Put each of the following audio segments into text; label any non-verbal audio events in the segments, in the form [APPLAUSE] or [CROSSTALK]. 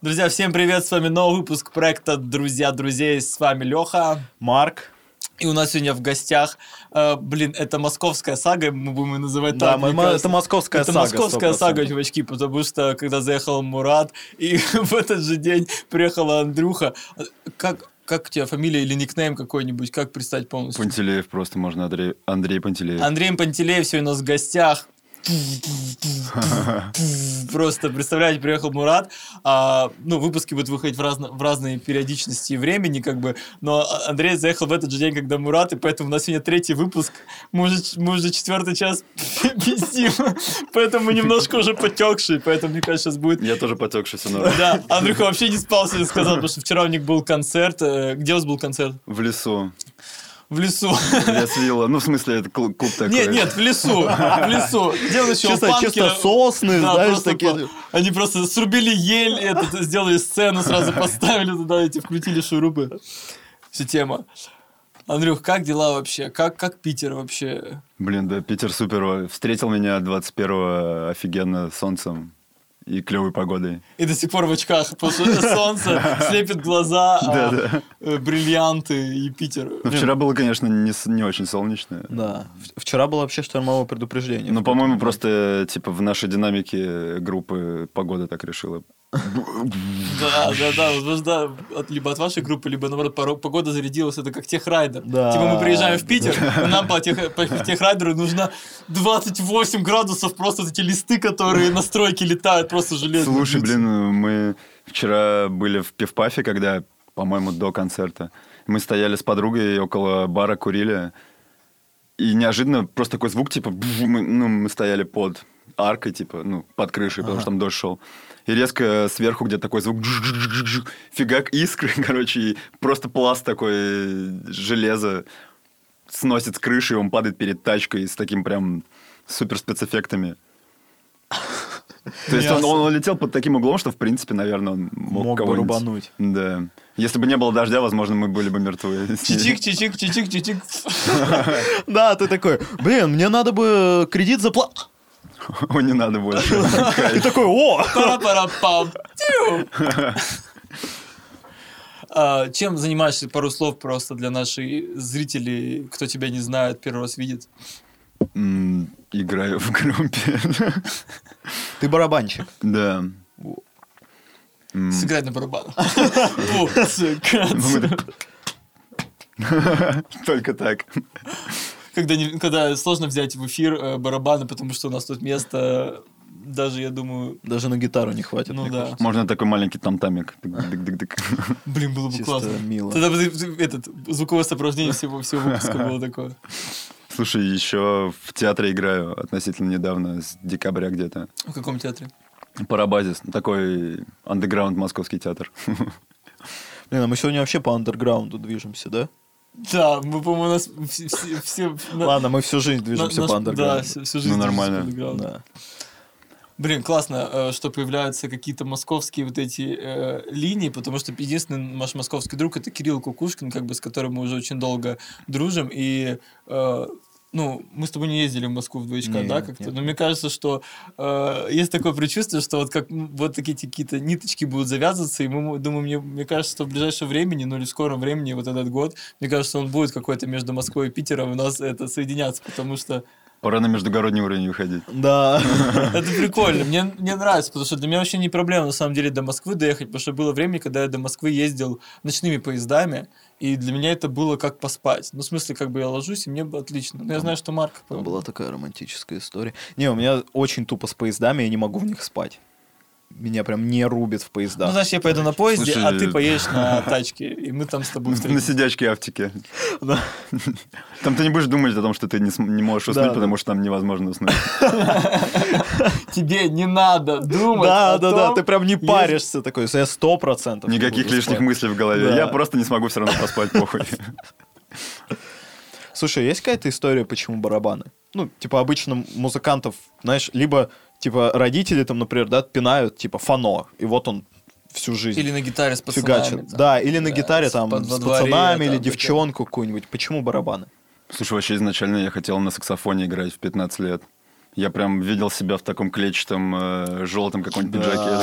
Друзья, всем привет, с вами новый выпуск проекта «Друзья друзей», с вами Леха. Марк. И у нас сегодня в гостях, э, блин, это московская сага, мы будем ее называть Да, так. кажется. это московская это сага, московская 100%. сага, чувачки, потому что когда заехал Мурат, и [LAUGHS] в этот же день приехала Андрюха, как, как у тебя фамилия или никнейм какой-нибудь, как представить полностью? Пантелеев просто можно, Андрей, Андрей Пантелеев. Андрей Пантелеев сегодня у нас в гостях. Просто, представляете, приехал Мурат, а, ну, выпуски будут выходить в, разно- в разные периодичности и времени, как бы, но Андрей заехал в этот же день, когда Мурат, и поэтому у нас сегодня третий выпуск, мы уже, мы уже четвертый час [LAUGHS] пиздим, поэтому мы немножко уже потекшие, поэтому, мне кажется, сейчас будет... Я тоже потекший все норм. Да, Андрюха вообще не спал, сегодня сказал, потому что вчера у них был концерт. Э, Где у вас был концерт? В лесу. В лесу. [LAUGHS] Лес вилла. Ну, в смысле, это клуб, клуб такой. Нет, нет, в лесу, в лесу. Он еще? Чисто, Панкера- чисто сосны, Да, знаешь, такие. Они просто срубили ель, это, сделали сцену, сразу поставили туда, эти вкрутили шурупы. Вся тема. Андрюх, как дела вообще? Как, как Питер вообще? Блин, да, Питер супер. Встретил меня 21-го офигенно солнцем и клевой погодой. И до сих пор в очках, потому что [LAUGHS] солнце слепит глаза, а, э, бриллианты и Питер. Ну, вчера было, конечно, не, не очень солнечно. Да. Вчера было вообще штормовое предупреждение. Ну, по-моему, просто, типа, в нашей динамике группы погода так решила. Да, да, да, возможно, от- либо от вашей группы, либо, наоборот, погода зарядилась, это как техрайдер. Да. Типа мы приезжаем в Питер, нам по, тех, по техрайдеру нужно 28 градусов, просто эти листы, которые на стройке летают, просто железные. Слушай, блин, мы вчера были в пивпафе, когда, по-моему, до концерта. Мы стояли с подругой около бара, курили. И неожиданно просто такой звук, типа, бф, мы, ну, мы стояли под аркой, типа, ну, под крышей, потому что там дождь шел. И резко сверху где-то такой звук, фигак искры, [LAUGHS] короче, и просто пласт такой э, железа сносит с крыши, и он падает перед тачкой с таким прям супер спецэффектами. То есть он, он летел под таким углом, что, в принципе, наверное, он мог, Мог бы рубануть. Да. Если бы не было дождя, возможно, мы были бы мертвы. [LAUGHS] Чичик, чичик, чичик, чичик. [LAUGHS] Да, ты такой, блин, мне надо бы кредит заплатить. [LAUGHS] О, не надо больше. [LAUGHS] И такой, о! А, Чем занимаешься? Пару слов просто для наших зрителей, кто тебя не знает, первый раз видит. Играю в группе. Ты барабанщик. Да. Сыграть на барабанах. [LAUGHS] Только так. Когда, не- когда сложно взять в эфир э, барабаны, потому что у нас тут место, даже, я думаю, Даже на гитару не хватит. ну да. кажется. Можно такой маленький тамтамик. [LAUGHS] Блин, было бы Чисто классно. мило. Тогда бы этот, звуковое сопровождение всего, всего выпуска [LAUGHS] было такое. Слушай, еще в театре играю относительно недавно, с декабря где-то. В каком театре? Парабазис. Такой андеграунд московский театр. [LAUGHS] Блин, а мы сегодня вообще по андерграунду движемся, да? Да, мы, по-моему, у нас все... все- все- на- Ладно, мы всю жизнь движемся по Да, андерграунду. всю, всю жизнь Ну, нормально. Да. Блин, классно, э, что появляются какие-то московские вот эти э, линии, потому что единственный наш московский друг это Кирилл Кукушкин, как бы с которым мы уже очень долго дружим, и э, ну, мы с тобой не ездили в Москву в двоечка, Нет, да, как-то, нет. но мне кажется, что э, есть такое предчувствие, что вот как вот такие какие-то ниточки будут завязываться, и мы, думаю, мне, мне кажется, что в ближайшем времени, ну или в скором времени, вот этот год, мне кажется, он будет какой-то между Москвой и Питером у нас это соединяться, потому что Пора на междугородний уровень выходить. Да. [LAUGHS] это прикольно. Мне, мне нравится, потому что для меня вообще не проблема, на самом деле, до Москвы доехать, потому что было время, когда я до Москвы ездил ночными поездами, и для меня это было как поспать. Ну, в смысле, как бы я ложусь, и мне бы отлично. Но я знаю, что Марк... Там была такая романтическая история. Не, у меня очень тупо с поездами, я не могу в них спать. Меня прям не рубит в Ну, поездах. значит, я поеду на поезде, Слушай, а ты поедешь на тачке, и мы там с тобой На встретимся. сидячке Автике. Да. Там ты не будешь думать о том, что ты не, не можешь уснуть, Да, потому что там невозможно уснуть. [LAUGHS] Тебе не надо думать Да, о да, да, ты прям не есть- паришься такой, я сто процентов. Никаких лишних спать. мыслей в голове. Да. Я просто не смогу все равно поспать, похуй. Слушай, есть какая-то история, почему барабаны? Ну, типа, обычно музыкантов, знаешь, либо, типа, родители там, например, да, пинают, типа, фано, и вот он всю жизнь Или на гитаре с пацанами. фигачит. там. Да, или на Да, гитаре там под- с во дворе, пацанами, или там, девчонку какую-нибудь. Почему барабаны? Слушай, вообще изначально я хотел на саксофоне играть в 15 лет. Я прям видел себя в таком клетчатом э, желтом каком-нибудь Да. пиджаке.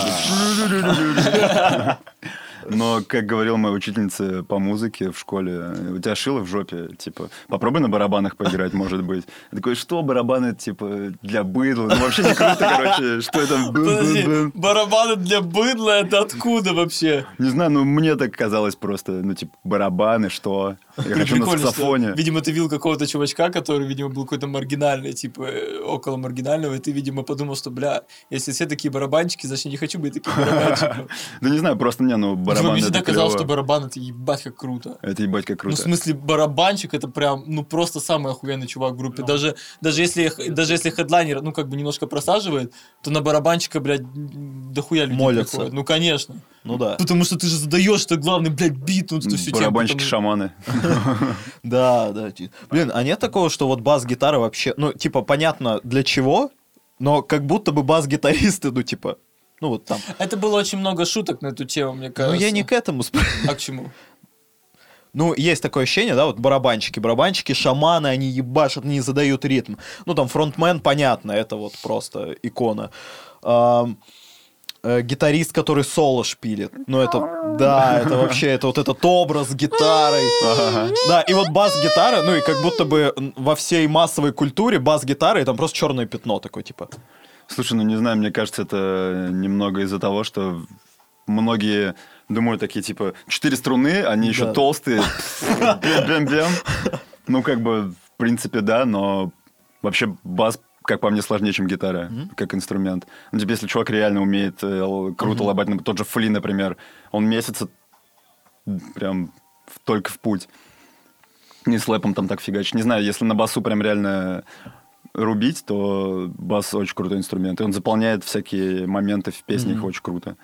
[LAUGHS] Но, как говорила моя учительница по музыке в школе, у тебя шило в жопе, типа, попробуй на барабанах поиграть, [LAUGHS] может быть. Я такой, что барабаны, типа, для быдла? Ну, вообще не круто, короче, что это? Подожди, барабаны для быдла, это откуда вообще? Не знаю, ну, мне так казалось просто, ну, типа, барабаны, что? Я хочу на саксофоне. видимо, ты видел какого-то чувачка, который, видимо, был какой-то маргинальный, типа, около маргинального, и ты, видимо, подумал, что, бля, если все такие барабанщики, значит, не хочу быть таким [LAUGHS] барабанщиком. Да не знаю, просто мне, ну, Видимо, барабаны мне всегда казалось, что барабан это ебать как круто. Это ебать как Ну, в круто. смысле, барабанщик это прям, ну, просто самый охуенный чувак в группе. Даже, даже, если, даже если хедлайнер, ну, как бы немножко просаживает, то на барабанщика, блядь, дохуя людей Молятся. Ну, конечно. Ну да. Потому что ты же задаешь, что главный, блядь, бит, ну, что все Барабанщики-шаманы. [LAUGHS] Да, да. Блин, а нет такого, что вот бас-гитара вообще, ну, типа, понятно для чего, но как будто бы бас-гитаристы, ну, типа, ну, вот там. Это было очень много шуток на эту тему, мне Ну, кажется. я не к этому А к чему? [LAUGHS] Ну, есть такое ощущение, да, вот барабанщики. Барабанщики, шаманы, они ебашат, они задают ритм. Ну, там, фронтмен, понятно, это вот просто икона. Э, гитарист, который соло шпилит. Ну, это, да, это [LAUGHS] вообще, это вот этот образ с гитарой. Да, и вот бас-гитара, ну, и как будто бы во всей массовой культуре бас-гитара, и там просто черное пятно такое, типа. Слушай, ну не знаю, мне кажется, это немного из-за того, что многие думают такие, типа, четыре струны, они еще Да. толстые. [LAUGHS] Бем-бем-бем. Ну, как бы, в принципе, да, но вообще бас как по мне, сложнее, чем гитара, как инструмент. Ну, типа, если чувак реально умеет э, круто лобать, ну, тот же Фли, например, он месяца прям в- только в путь. Не слэпом там так фигачить. Не знаю, если на басу прям реально рубить, то бас очень крутой инструмент. И он заполняет всякие моменты в песнях очень круто.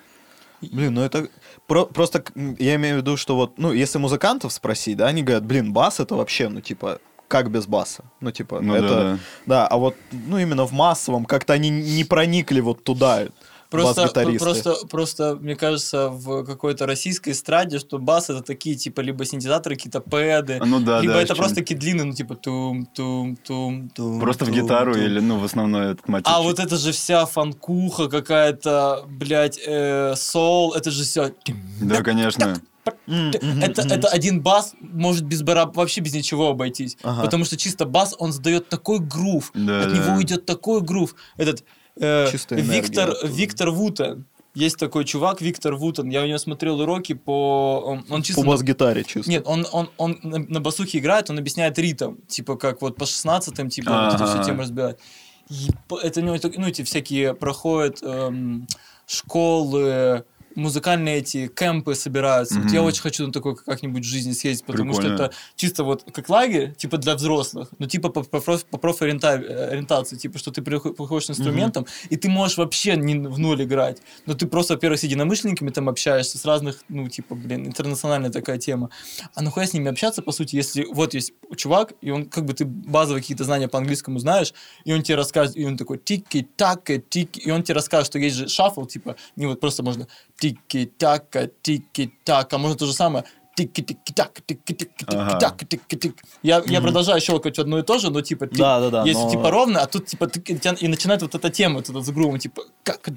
Блин, ну это про- просто я имею в виду, что вот, ну, если музыкантов спросить, да, они говорят, блин, бас это вообще, ну, типа, как без баса? Ну, типа, Ну это... да, да. Да, а вот, ну, именно в массовом как-то они не проникли вот туда, Просто, бас-гитаристы. просто, просто, мне кажется, в какой-то российской эстраде, что бас это такие, типа, либо синтезаторы, какие-то пэды, Ну да, либо да, это просто такие длинные, ну, типа, тум тум тум тум Просто в гитару тум. или, ну, в основной этот мотив. А вот это же вся фанкуха какая-то, блядь, э, сол, это же все... Да, конечно. Это, это один бас может без бараб вообще без ничего обойтись. Ага. Потому что чисто бас, он задает такой грув. Да, от да. него идет такой грув. Этот э, Виктор, оттуда. Виктор Вутен. Есть такой чувак, Виктор Вутен. Я у него смотрел уроки по... Он, он чисто... По бас-гитаре чисто. Нет, он, он, он на, басухе играет, он объясняет ритм. Типа как вот по 16-м, типа вот эту всю тему разбирает. Еб- Это у него, ну, эти всякие проходят эм, школы, музыкальные эти кемпы собираются. Вот я очень хочу на такой как-нибудь в жизни съездить, потому Прикольно. что это чисто вот как лагерь, типа для взрослых, но типа по, по, по профориентации, типа что ты приход- приходишь с инструментом, и ты можешь вообще не в ноль играть. Но ты просто, во-первых, с единомышленниками там общаешься, с разных, ну, типа, блин, интернациональная такая тема. А нахуя с ними общаться, по сути, если вот есть чувак, и он, как бы, ты базовые какие-то знания по английскому знаешь, и он тебе расскажет, и он такой тики-така, тики, и он тебе расскажет, что есть же шаффл, типа, не вот просто можно тики-така, тики-така, можно то же самое, тики-тики-так, тики-тики-так, тики-тик. Я, я продолжаю щелкать одно и то же, но типа ти- Да-да-да, есть но- типа ровно, а тут типа тя- и начинает вот эта тема, вот эта с грувом, типа как.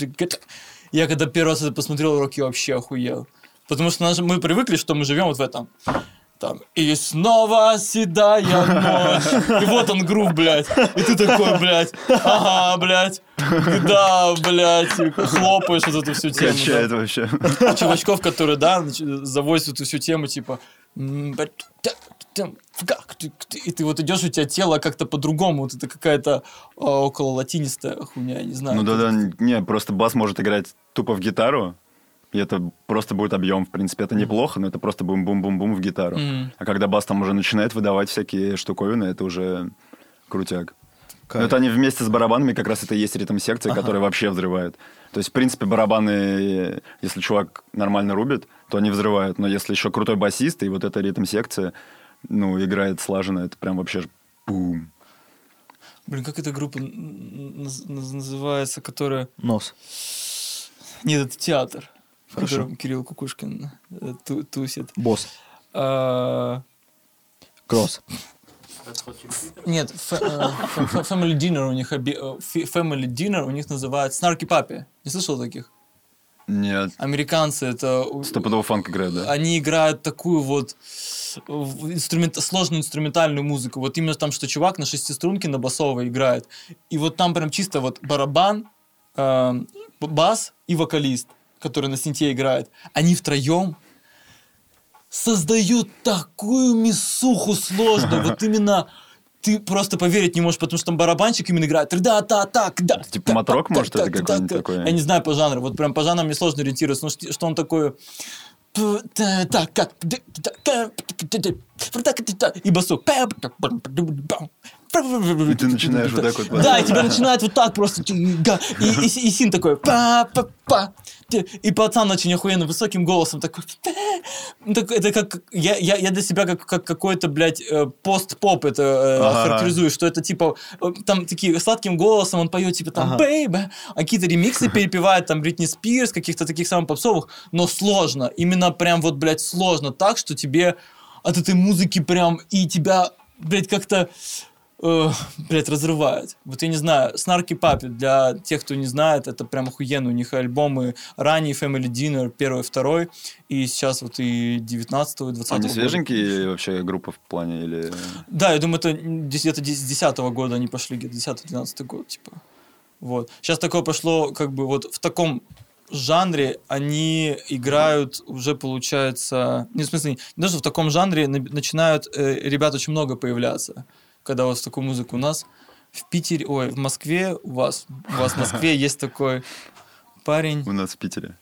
Я когда первый раз это посмотрел уроки, вообще охуел. Потому что наш- мы привыкли, что мы живем вот в этом. Там, и снова седая ночь. И вот он грув, блядь. И ты такой, блядь, ага, блядь. Да, блядь. Хлопаешь вот эту всю тему. да. Качает вообще. Чувачков, которые, да, завозят эту всю тему, типа... как И ты вот идешь, у тебя тело как-то по-другому. Вот это какая-то а, около латинистая хуйня, я не знаю. Ну да-да, не, просто бас может играть тупо в гитару, и это просто будет объем. В принципе, это неплохо, но это просто бум-бум-бум-бум в гитару. Мгм. А когда бас там уже начинает выдавать всякие штуковины, это уже крутяк. Кайф. Но это они вместе с барабанами, как раз это и есть ритм-секция, Ага. которая вообще взрывает. То есть, в принципе, барабаны, если чувак нормально рубит, то они взрывают. Но если еще крутой басист, и вот эта ритм-секция, ну, играет слаженно, это прям вообще ж бум. Блин, как эта группа называется, которая... Нос. Нет, это театр. Хорошо. котором Кирилл Кукушкин э, ту- тусит. Босс. А, Кросс. Нет, э, Family Dinner у них э, Family Dinner у них называют Snarky Puppy. Не слышал таких? Нет. Американцы это... Стопудово фанк играет, да? Они играют такую вот инструмент, сложную инструментальную музыку. Вот именно там, что чувак на шестиструнке на басовой играет. И вот там прям чисто вот барабан, б- бас и вокалист, который на синте играет. Они втроем создают такую мясуху сложную. Вот [LAUGHS] именно ты просто поверить не можешь, потому что там барабанщик именно играет. Да, да, так, да. Типа матрок, может, это какой-нибудь так. такой? Я не знаю по жанру. Вот прям по жанрам мне сложно ориентироваться. Ну, что он такой... Так, как... И басок. И ты начинаешь вот так вот Да, и тебя начинает вот так просто. И, и, и син такой. Па, па, па. И пацан очень охуенно высоким голосом такой. Ну, так Это как... Я, я, я для себя как, как какой-то, блядь, э, пост-поп это э, Ага. характеризую, что это типа... э, Там такие сладким голосом он поет, типа там Ага. «Бэйбэ», а какие-то ремиксы [LAUGHS] перепевает, там Бритни Спирс, каких-то таких самых попсовых, но сложно. Именно прям вот, блядь, сложно так, что тебе от этой музыки прям и тебя, блядь, как-то э, блядь, разрывает. Вот я не знаю, Снарки Папи, для тех, кто не знает, это прям охуенно. У них альбомы ранний Family Dinner, первый, второй, и сейчас вот и 19 и 20 Они свеженькие вообще группа в плане или... Да, я думаю, это где-то с 10 года они пошли, где-то 10-12 год, типа. Вот. Сейчас такое пошло, как бы, вот в таком жанре они играют уже, получается... Не, в смысле, что в таком жанре на- начинают э, ребят очень много появляться, когда вот в такую музыку у нас в Питере, ой, в Москве у вас, у вас в Москве [LAUGHS] есть такой парень, У нас в Питере.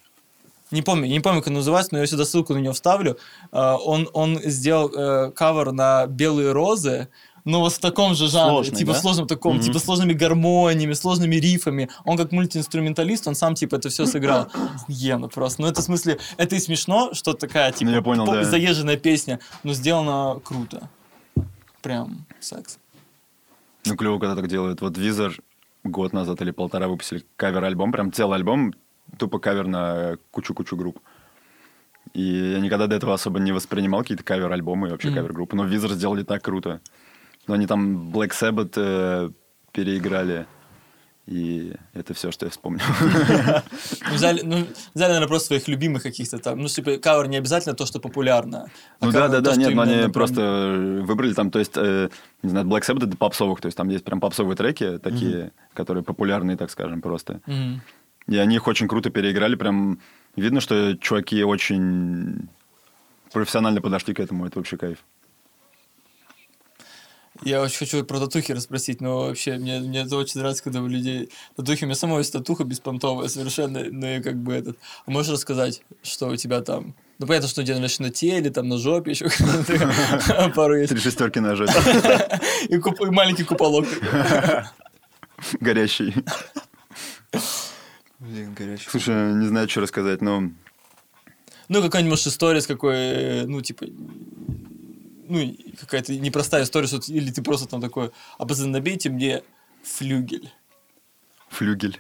не помню, не помню, как он называется, но я сюда ссылку на него вставлю. А, Он, он сделал э, кавер на «Белые розы», но вот в таком же жанре, Сложный, типа да? сложном таком, Мгм. типа сложными гармониями, сложными рифами. Он как мультиинструменталист, он сам типа это все сыграл. [LAUGHS] Охуенно просто. Ну это в смысле, это и смешно, что такая типа Ну, я понял, поп- да. заезженная песня, но сделана круто. Прям секс. Ну, клево, когда так делают. Вот Weezer год назад или полтора выпустили кавер-альбом, прям целый альбом, тупо кавер на кучу-кучу групп. И я никогда до этого особо не воспринимал какие-то кавер-альбомы и вообще Мгм. кавер-группы. Но Weezer сделали так круто. Но они там Black Sabbath э, переиграли. И это все, что я вспомнил. [LAUGHS] Ну, взяли, ну, взяли, наверное, просто своих любимых каких-то там. Ну, типа, кавер не обязательно то, что популярно. а Ну да, да, да, нет, но они просто выбрали там, то есть, э, не знаю, Black Sabbath это попсовых, то есть там есть прям попсовые треки такие, которые популярные, так скажем, просто. И они их очень круто переиграли, прям видно, что чуваки очень профессионально подошли к этому, это вообще кайф. Я очень хочу про татухи расспросить, но вообще мне, мне это очень нравится, когда у людей татухи. У меня самого есть татуха беспонтовая совершенно, ну и как бы этот. А можешь рассказать, что у тебя там? Ну, понятно, что у тебя значит, на теле, там, на жопе еще пару есть. Три шестерки на жопе, [LAUGHS] и маленький куполок. [LAUGHS] горящий. Блин, горячий. Слушай, не знаю, что рассказать, но Ну, какая-нибудь, может, история с какой, э, ну, типа, ну, какая-то непростая история, или ты просто там такой, а пацаны, набейте мне флюгель. флюгель.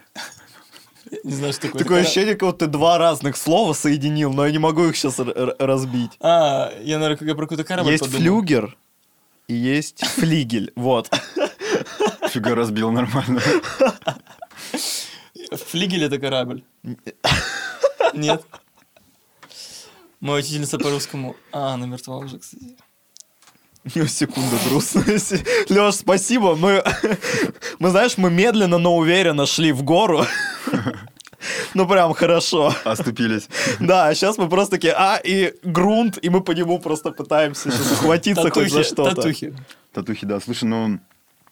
Не знаю, что такое. Такое Это- ощущение, как будто ты два разных слова соединил, но я не могу их сейчас разбить. А, я, наверное, как я про какой-то корабль Есть подумал. флюгер и есть флигель. Вот. Фига разбил нормально. Флигель это корабль. Нет. Моя учительница по русскому. А, она мертва уже, кстати. [LAUGHS] Ну, секунду грустности. [LAUGHS] Леш, спасибо. Мы, [LAUGHS] мы, знаешь, мы медленно, но уверенно шли в гору. Ну, прям хорошо. Оступились. Да, а сейчас мы просто такие, а, и грунт, и мы по нему просто пытаемся сейчас ухватиться хоть за что-то. татухи. Татухи, да. Слушай, ну,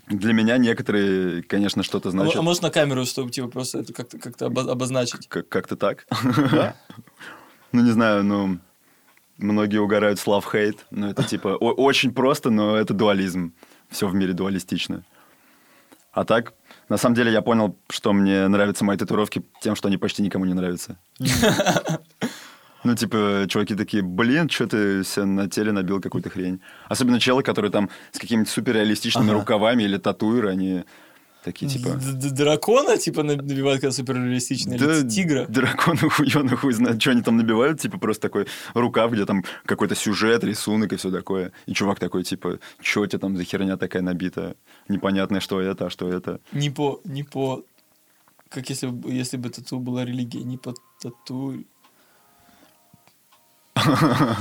для меня некоторые, конечно, что-то А, значат. а может на камеру, чтобы типа просто это как-то как обозначить? Как- Как-то так. Да? Ну, не знаю, ну, многие угорают с love-hate. Ну, это типа очень просто, но это дуализм. Все в мире дуалистично. А так, на самом деле, я понял, что мне нравятся мои татуировки тем, что они почти никому не нравятся. Ну, типа, чуваки такие, блин, что ты себе на теле набил какую-то хрень. Особенно челы, которые там с какими-то суперреалистичными Ага. рукавами или татуиры, они Такие типа... Дракона, типа, набивают, когда суперреалистично, или тигра. Драконы [LAUGHS] хуёный хуй знает, что они там набивают, типа просто такой рукав, где там какой-то сюжет, рисунок и все такое. И чувак такой, типа, что тебе там за херня такая набита? Непонятно, что это, а что это. Не по, не по, как если, бы- если бы тату была религия, не по тату. [LAUGHS]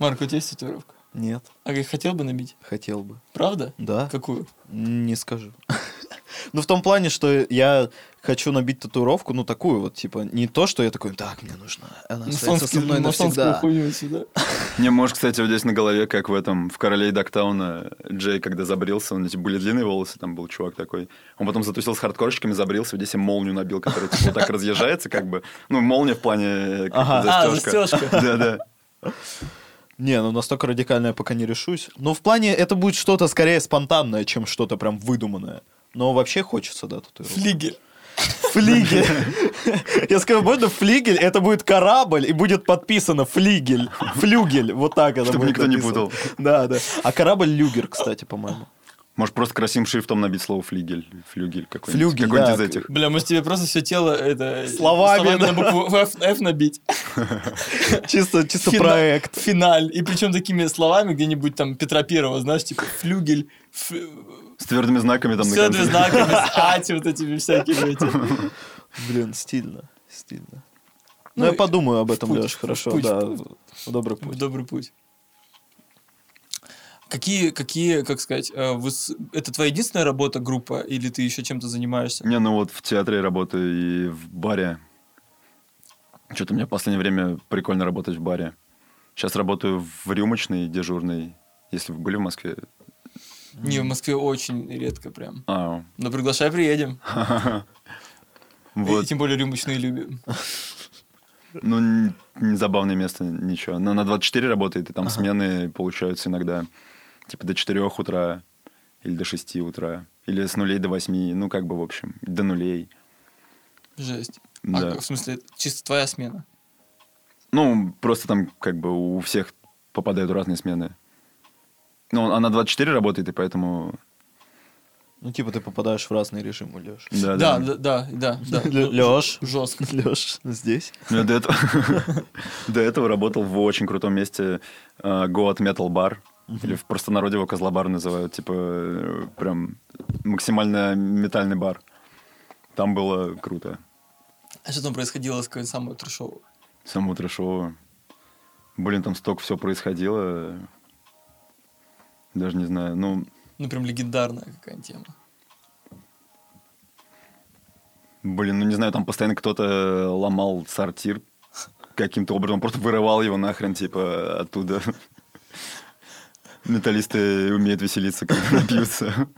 Марк, у тебя есть татуировка? Нет, А хотел бы набить? хотел бы. Правда? Да. Какую? Не скажу. [LAUGHS] Ну, в том плане, что я хочу набить татуировку, ну, такую вот, типа, не то, что я такой, так, мне нужно, она остается со мной навсегда. [LAUGHS] Не, может, кстати, вот здесь на голове, как в этом, в «Короле Дактауна», Джей, когда забрился, у него типа, были длинные волосы, там был чувак такой. Он потом затусил с хардкорщиками, забрился, вот здесь им молнию набил, которая типа, вот так разъезжается, как бы. Ну, молния в плане э, Ага. А, застежка. Да-да. [LAUGHS] Не, ну, настолько радикально я пока не решусь. Но в плане, это будет что-то скорее спонтанное, чем что-то прям выдуманное. Но вообще хочется, да, татуировку. Флигель. Флигель. Я скажу, можно флигель, это будет корабль, и будет подписано флигель. Флюгель, вот так это Чтобы будет никто не путал. Да, да. А корабль люгер, кстати, по-моему. Может, просто красивым шрифтом набить слово флигель, флюгель какой-нибудь. Флюгель, какой-нибудь да. из этих. Бля, может тебе просто все тело это Словами, да. на букву F, F набить. [LAUGHS] Чисто, чисто Фина- проект. Финаль. И причем такими словами где-нибудь там Петра Первого, знаешь, типа флюгель, ф- С твердыми знаками там все конце. знаками, с [LAUGHS] ати вот этими всякими этими. Блин, стильно, стильно. Ну, Ну, я подумаю об в этом, путь, Леш, в хорошо, путь, да. в В Добрый В путь. Добрый путь. Какие, какие, как сказать, э, это твоя единственная работа, группа, или ты еще чем-то занимаешься? Не, ну вот в театре работаю и в баре. Что-то мне в последнее время прикольно работать в баре. Сейчас работаю в рюмочной дежурной. Если вы были в Москве. Не, в Москве очень редко прям. А, Но приглашай, приедем. [LAUGHS] И вот. тем более рюмочные любим. [LAUGHS] Ну, не забавное место, ничего. Но на 24 работает, и там смены получаются иногда типа до 4 утра или до 6 утра. Или с нулей до 8, ну, как бы, в общем, до нулей. Жесть. Да. А, в смысле, чисто твоя смена? Ну, просто там как бы у всех попадают разные смены. Ну, она 24 работает, и поэтому... Ну, типа, ты попадаешь в разные режимы, Леш. Да, Да, да. да, да, да. да. Леш. Жестко. [LAUGHS] Леш, здесь. Ну, я до этого, [LAUGHS] до этого работал в очень крутом месте э, Goat Metal Bar. Или в простонародье его Козлобар называют. Типа, э, прям максимально метальный бар. Там было круто. А что там происходило с какой самой трешовой? Само трэшово. Блин, там столько все происходило. Даже не знаю. Ну, Ну, прям легендарная какая-нибудь тема. блин, ну не знаю, там постоянно кто-то ломал сортир каким-то образом, просто вырывал его нахрен, типа, оттуда. Металлисты умеют веселиться, когда напьются.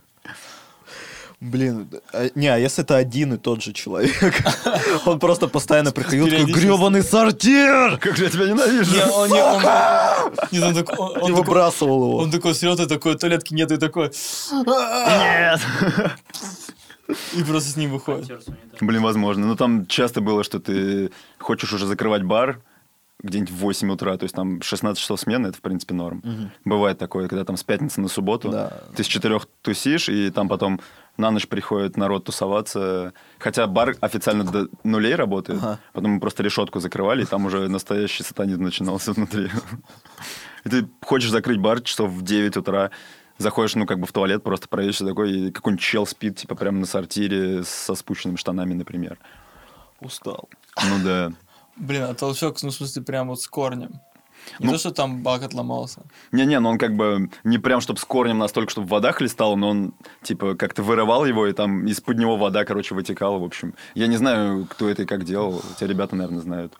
Блин, а- не, а если это один и тот же человек? [LAUGHS] Он просто постоянно приходил, такой, гребаный сортир! Как же я тебя ненавижу! Не, он, не, он, нет, он он, он выбрасывал его. он такой срет, и такой, туалетки нет, и такой, Нет! и просто с ним выходит. Блин, возможно. Ну, там часто было, что ты хочешь уже закрывать бар где-нибудь в 8 утра, то есть там 16 часов смены, это, в принципе, норм. Бывает такое, когда там с пятницы на субботу Да. ты с четырех тусишь, и там потом на ночь приходит народ тусоваться. Хотя бар официально до нулей работает, Ага. потом мы просто решетку закрывали, и там уже настоящий сатанизм начинался внутри. [LAUGHS] И ты хочешь закрыть бар часов в 9 утра, заходишь, ну, как бы в туалет, просто проверишь такой, и какой-нибудь чел спит, типа, прямо на сортире со спущенными штанами, например. Устал. Ну да. Блин, а толчок, ну, в смысле, прям вот с корнем. Не Ну- то, что там бак отломался. Не-не, но он как бы не прям, чтобы с корнем настолько, чтобы вода хлестала, но он, типа, как-то вырывал его, и там из-под него вода, короче, вытекала, в общем. Я не знаю, кто это и как делал. Те ребята, наверное, знают.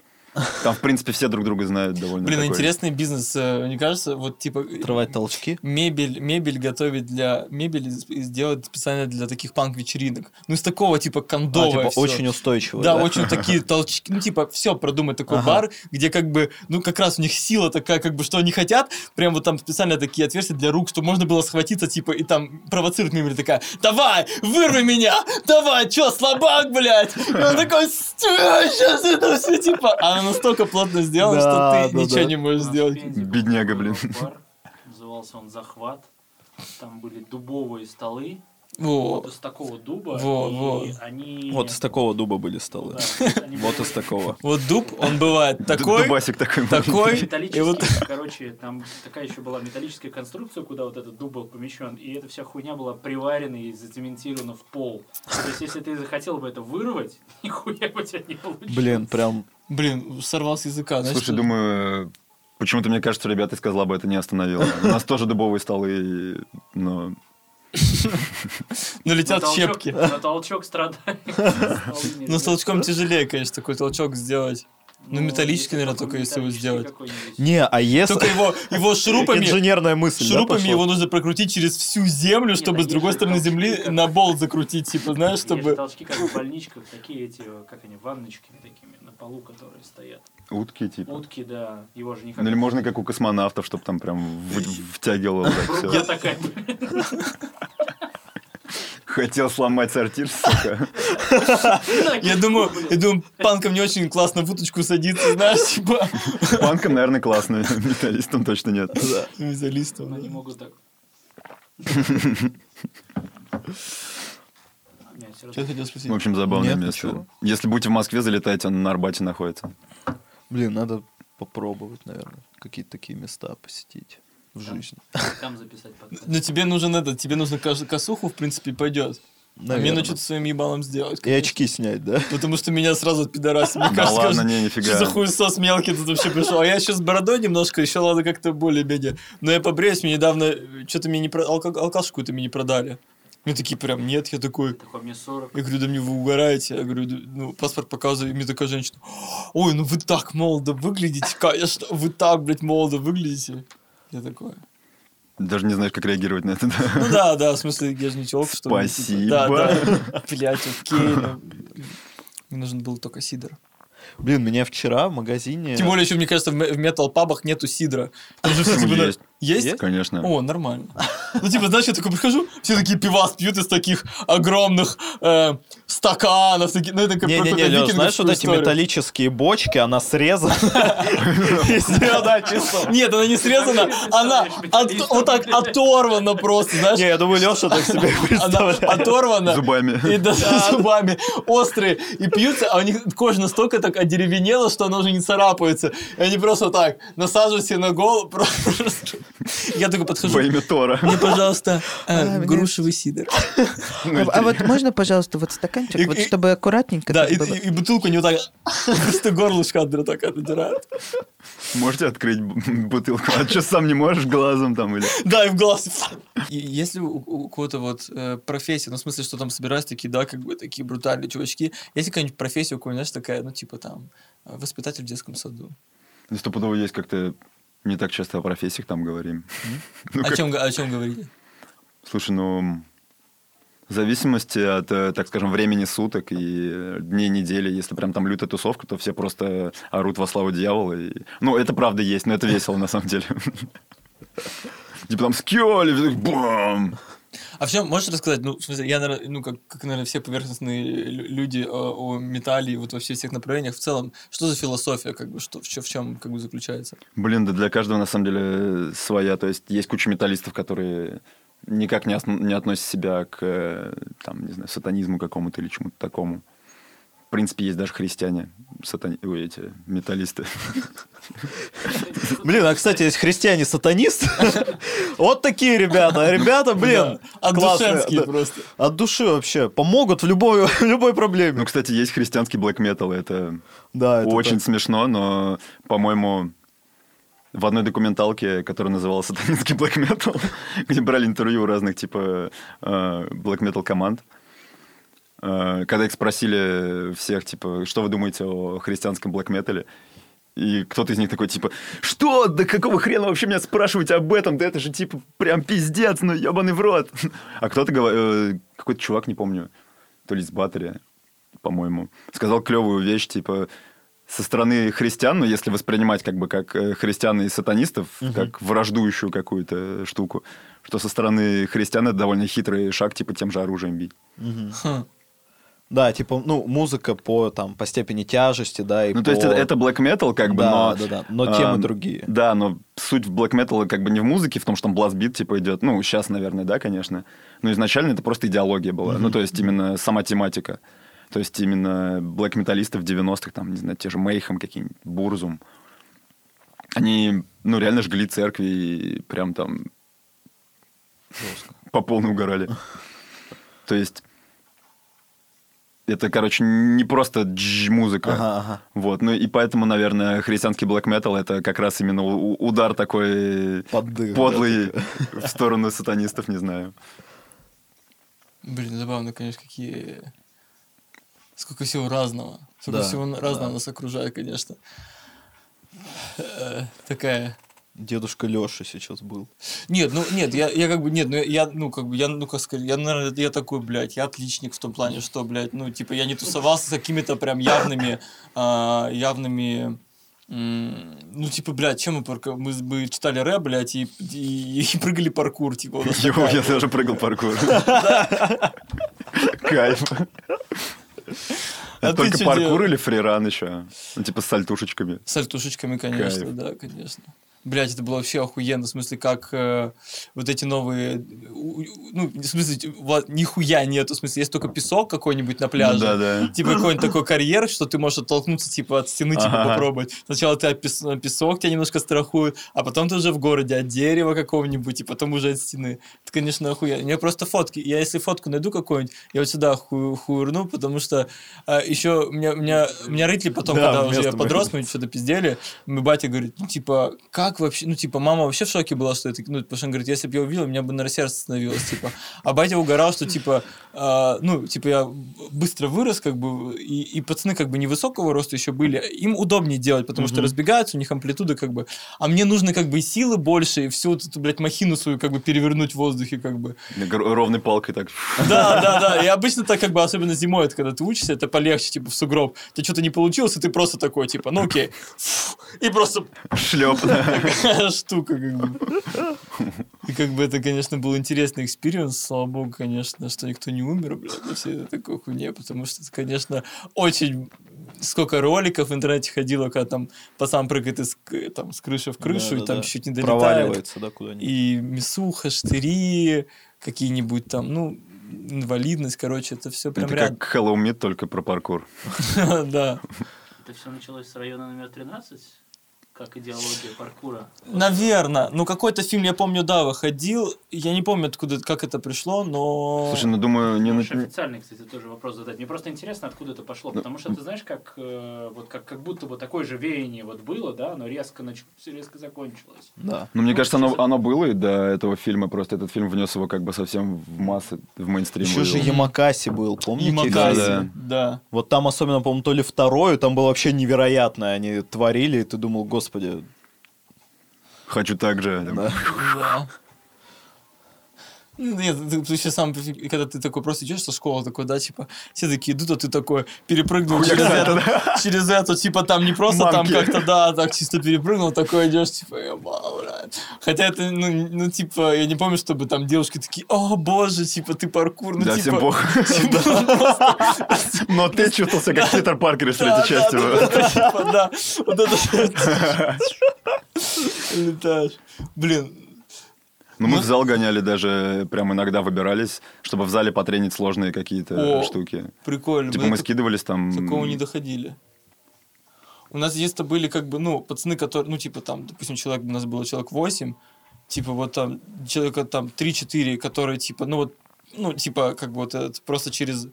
Там, в принципе, все друг друга знают довольно Блин, такой. интересный бизнес, э, мне кажется, вот типа... Отрывать толчки. Мебель, мебель готовить для... Мебель сделать специально для таких панк-вечеринок. Ну, из такого, типа, А, кондовое типа, всё. очень устойчивый. Да, очень такие толчки. Ну, типа, все продумать такой Ага. бар, где как бы, ну, как раз у них сила такая, как бы, что они хотят. Прям вот там специально такие отверстия для рук, что можно было схватиться, типа, и там провоцировать мебель такая, давай, вырви меня, давай, чё, слабак, блядь. И он такой, сейчас это все, типа. А она настолько плотно сделана, Да, что ты ничего не можешь сделать. Бедняга, блин. Назывался он «Захват». Там были дубовые столы, Во. Вот из такого дуба. Во, и во. они... Вот из такого дуба были столы. Да, они Вот были из такого. Вот дуб, он бывает такой, Дубасик такой. такой, и металлический, вот... короче, там такая еще была металлическая конструкция, куда вот этот дуб был помещен, и эта вся хуйня была приварена и зацементирована в пол. То есть, если ты захотел бы это вырвать, [LAUGHS] нихуя бы у тебя не получилось. Блин, прям... Блин, сорвал с языка. Слушай, думаю, почему-то мне кажется, ребята из Козла бы это не остановило. У нас тоже дубовые столы, но... [LAUGHS] Ну, летят щепки. На толчок страдает. Ну, с толчком тяжелее, конечно, такой толчок сделать. Ну, металлический, наверное, только если его сделать. Не, а если... Только его, его шурупами, Инженерная мысль, да, шурупами его нужно прокрутить через всю землю, чтобы с другой стороны земли на болт закрутить, типа, знаешь, чтобы... толчки, как в больничках, такие эти, как они, ванночками такими на полу, которые стоят. Утки, типа. Утки, да, его же никак... Ну, или можно как у космонавтов, чтобы там прям в- [LAUGHS] втягивало так Я все. такая, [LAUGHS] Хотел сломать сортир, сука. [LAUGHS] Я думаю, я думаю, панкам не очень классно в уточку садиться, знаешь, типа, Панком, наверное, классно. Металлистом точно нет. специалистом. они могут так... Что хотел В спросить? общем, забавное Нет, место. ничего. Если будете в Москве, залетайте, он на Арбате находится. Блин, надо попробовать, наверное, какие-то такие места посетить в жизни. [LAUGHS] Там записать [LAUGHS] подкаст. Ну, тебе нужен этот, тебе нужно кос- косуху, в принципе, пойдет. А мне Наверное. что-то своим ебалом сделать. И очки снять, да? [LAUGHS] Потому что меня сразу от пидораса, мне Да кажется, ладно, не, нифига. Что за хуесос мелкий тут вообще пришел? А я еще с бородой немножко, еще ладно как-то более-менее. Но я побреюсь, мне недавно что-то мне не про... алко- алкашку какую-то мне не продали. Мне такие прям, нет, я такой... Такой, мне 40. Я говорю, да мне вы угораете. Я говорю, «Да, ну, паспорт показываю, и мне такая женщина, ой, ну вы так молодо выглядите, конечно, вы так, блядь, молодо выглядите. Я такой, Даже не знаешь, как реагировать на это. да? ну да, да, в смысле, я же не челка, что ли, типа, Спасибо. Да, да, блядь, окей, ну, мне нужен был только сидр. Блин, меня вчера в магазине... Тем более, еще, мне кажется, в ме- в метал-пабах нету сидра. Там же да, есть? Есть? Конечно. О, нормально. [LAUGHS] Ну, типа, знаешь, я такой прихожу, все такие пивас пьют из таких огромных э, стаканов. Такие, ну, это как Не-не-не, какую-то Лёш, знаешь, вот эти металлические бочки, она срезана. [LAUGHS] Нет, она не срезана, она вот так оторвана просто, знаешь. Не, я думаю, Леша так себе [LAUGHS] Она представляет. оторвана. Зубами. И да, зубами острые. И пьются, а у них кожа настолько так одеревенела, что она уже не царапается. И они просто вот так насаживают себе на голову. просто. Я только подхожу. Во имя Тора. Мне, пожалуйста, э, А, мне- грушевый сидр. Ну, А, а вот можно, пожалуйста, вот стаканчик, вот чтобы аккуратненько Да, и, бутылку не вот так, [LAUGHS] просто горлышко так отдирает. Можете открыть бутылку? А что, сам не можешь глазом там или... Да, и в глаз. И если у, кого-то вот э, профессия, ну, в смысле, что там собираются такие, да, как бы такие брутальные чувачки, есть какая-нибудь профессия у кого-нибудь, знаешь, такая, ну, типа там, э, воспитатель в детском саду. Ну, Стопудово есть как-то... Не так часто о профессиях там говорим. [LAUGHS] Ну, о, как- чем, о чем говорите? Слушай, ну... В зависимости от, э, так скажем, времени суток и дней недели, если прям там лютая тусовка, то все просто орут во славу дьявола. И... Ну, это правда есть, но это весело на самом деле. [LAUGHS] Типа там скиоли, бам! А в чем, можешь рассказать, ну, в смысле, я, наверное, ну, как, как, наверное, все поверхностные лю- люди о, о металле, и вот во всех всех направлениях, в целом, что за философия, как бы, что, в, чё- в чем, как бы, заключается? Блин, да для каждого на самом деле своя. То есть есть куча металлистов, которые никак не, осно- не относят себя к, э, там, не знаю, сатанизму какому-то или чему-то такому. В принципе, есть даже христиане, сатани... Ой, эти металлисты. Блин, а, кстати, есть христиане-сатанисты. Вот такие ребята. Ребята, блин, От классные, просто. От души вообще. Помогут в любой, любой Ну, проблеме. кстати, есть христианский блэк метал, это Да, очень смешно, но, по-моему, в одной документалке, которая называлась «Сатанинский блэк метал», [LAUGHS] где брали интервью у разных, типа, блэк метал команд, когда их спросили всех, типа, что вы думаете о христианском блэк метале, и кто-то из них такой, типа, что? Да какого хрена вообще меня спрашиваете об этом? Да это же, типа, прям пиздец, ну ебаный в рот. [LAUGHS] А кто-то говорит, какой-то чувак, не помню, то ли из Баттерия, по-моему, сказал клевую вещь, типа, со стороны христиан, ну, если воспринимать как бы как э, христиан и сатанистов, как враждующую какую-то штуку, что со стороны христиан это довольно хитрый шаг, типа, тем же оружием бить. Хм. Да, типа, ну, музыка по, там, по степени тяжести, да, и Ну, то есть по- это, это black metal, как бы, да, но... да, да, но темы а, другие. Да, но суть в black metal как бы не в музыке, в том, что там бластбит типа идет. Ну, сейчас, наверное, да, конечно. Но изначально это просто идеология была. Ну, то есть именно сама тематика. То есть именно блэк металлисты в 90-х, там, не знаю, те же Мейхам какие-нибудь, Бурзум. Они, ну, реально жгли церкви и прям там по полной угорали. [LAUGHS] То есть это, короче, не просто дж- музыка. Ага, ага. Вот, ну и поэтому, наверное, христианский black metal это как раз именно удар такой Поддых, подлый да, в сторону сатанистов, не знаю. Блин, забавно, конечно, какие... Сколько всего разного. Сколько Да, всего разного да. нас окружает, конечно. Э, Такая... Дедушка Леша сейчас был. Нет, ну нет, я, я как бы нет, ну я, ну как бы я, ну как сказать, я, наверное, я такой, блядь, я отличник в том плане, что, блядь, ну типа я не тусовался с какими-то прям явными, а, явными, ну типа, блядь, чем мы парка- мы, мы читали рэп, блядь, и, и, и прыгали паркур, типа. такая я даже прыгал паркур. [LAUGHS] Кайф. А только паркур или фриран еще? Ну, типа с сальтушечками. С альтушечками, конечно, да, конечно. Блять, это было вообще охуенно, в смысле, как э, вот эти новые, у- ну, в смысле, вот, нихуя нету, в смысле, есть только песок какой-нибудь на пляже, Ну да, да. типа какой-нибудь такой карьер, что ты можешь оттолкнуться, типа, от стены, типа, Ага. попробовать. Сначала ты пес- на песок тебя немножко страхуют, а потом ты уже в городе от дерева какого-нибудь, и потом уже от стены. Это, конечно, охуенно. У меня просто фотки. Я если фотку найду какую-нибудь, я вот сюда ху- хуырну, потому что еще меня, меня, меня рытли потом, Да, когда уже я подрос, мы что-то пиздели, мой батя говорит, ну, типа, как вообще, ну, типа, мама вообще в шоке была, что это, ну, потому что он говорит, если бы я увидел, у меня бы, наверное, сердце остановилось, типа. А батя угорал, что, типа, а, ну, типа, я быстро вырос, как бы, и, и пацаны, как бы, невысокого роста еще были, им удобнее делать, потому что разбегаются, у них амплитуда, как бы, а мне нужно, как бы, и силы больше, и всю эту, блядь, махину свою, как бы, перевернуть в воздухе, как бы. Ровной палкой так. Да, [LAUGHS] да, да. И обычно так, как бы, особенно зимой, это когда ты учишься, это полегче, типа, в сугроб. Тебе что-то не получилось, и ты просто такой, типа, ну окей. [LAUGHS] И просто Шлеп. Такая [LAUGHS] штука, как бы. И как бы это, конечно, был интересный experience, слава богу, конечно, что никто не умер, блядь, на всей этой такой хуйне, потому что это, конечно, очень сколько роликов в интернете ходило, когда там пацан прыгает из, там, с крыши в крышу, и там чуть не долетает. Проваливается, да, куда-нибудь. И мясуха, штыри, какие-нибудь там, ну, инвалидность, короче, это все прям Это как Hello только про паркур. [LAUGHS] Да. Это все началось с района номер 13, как идеология паркура. Наверное. Ну, какой-то фильм, я помню, да, выходил. Я не помню, откуда, как это пришло, но... Слушай, ну думаю, не... Можешь на- официальный, кстати, тоже вопрос задать. Мне просто интересно, откуда это пошло. Ну, Потому что ты знаешь, как, э, вот как, как будто бы такое же веяние вот было, да, но резко началось, резко закончилось. Да. Ну, мне кажется, оно, оно было и до этого фильма, просто этот фильм внес его как бы совсем в массы, в мейнстрим. Еще же. Ямакаси был, помните? Ямакаси, Да, да. Вот там особенно, по-моему, то ли второй, там было вообще невероятно. Они творили, и ты думал, господи, Хочу так же. там. да. Да. Нет, ты, ты еще сам, когда ты такой просто идешь со школы, такой, да, типа, все такие идут, а ты такой перепрыгнул через это, через это, типа, там не просто там Мамки. как-то, да, так чисто перепрыгнул, такой идешь, типа, «Ебал, блядь». Хотя это, ну, ну, типа, я не помню, чтобы там девушки такие, о, боже, типа, ты паркур, ну, Да, типа... всем похуй. [LAUGHS] типа, Но ты чувствовался как Питер Паркер из третьей части. да. Вот это летаешь. Блин, Ну, мы Ну- в зал гоняли даже, прям иногда выбирались, чтобы в зале потренить сложные какие-то штуки. прикольно. Типа Мы скидывались там... Такого не доходили. У нас есть-то были как бы, ну, пацаны, которые, ну, типа там, допустим, человек, у нас было человек 8, типа вот там, человека там 3-4, которые типа, ну вот, ну, типа, как бы вот это, просто через,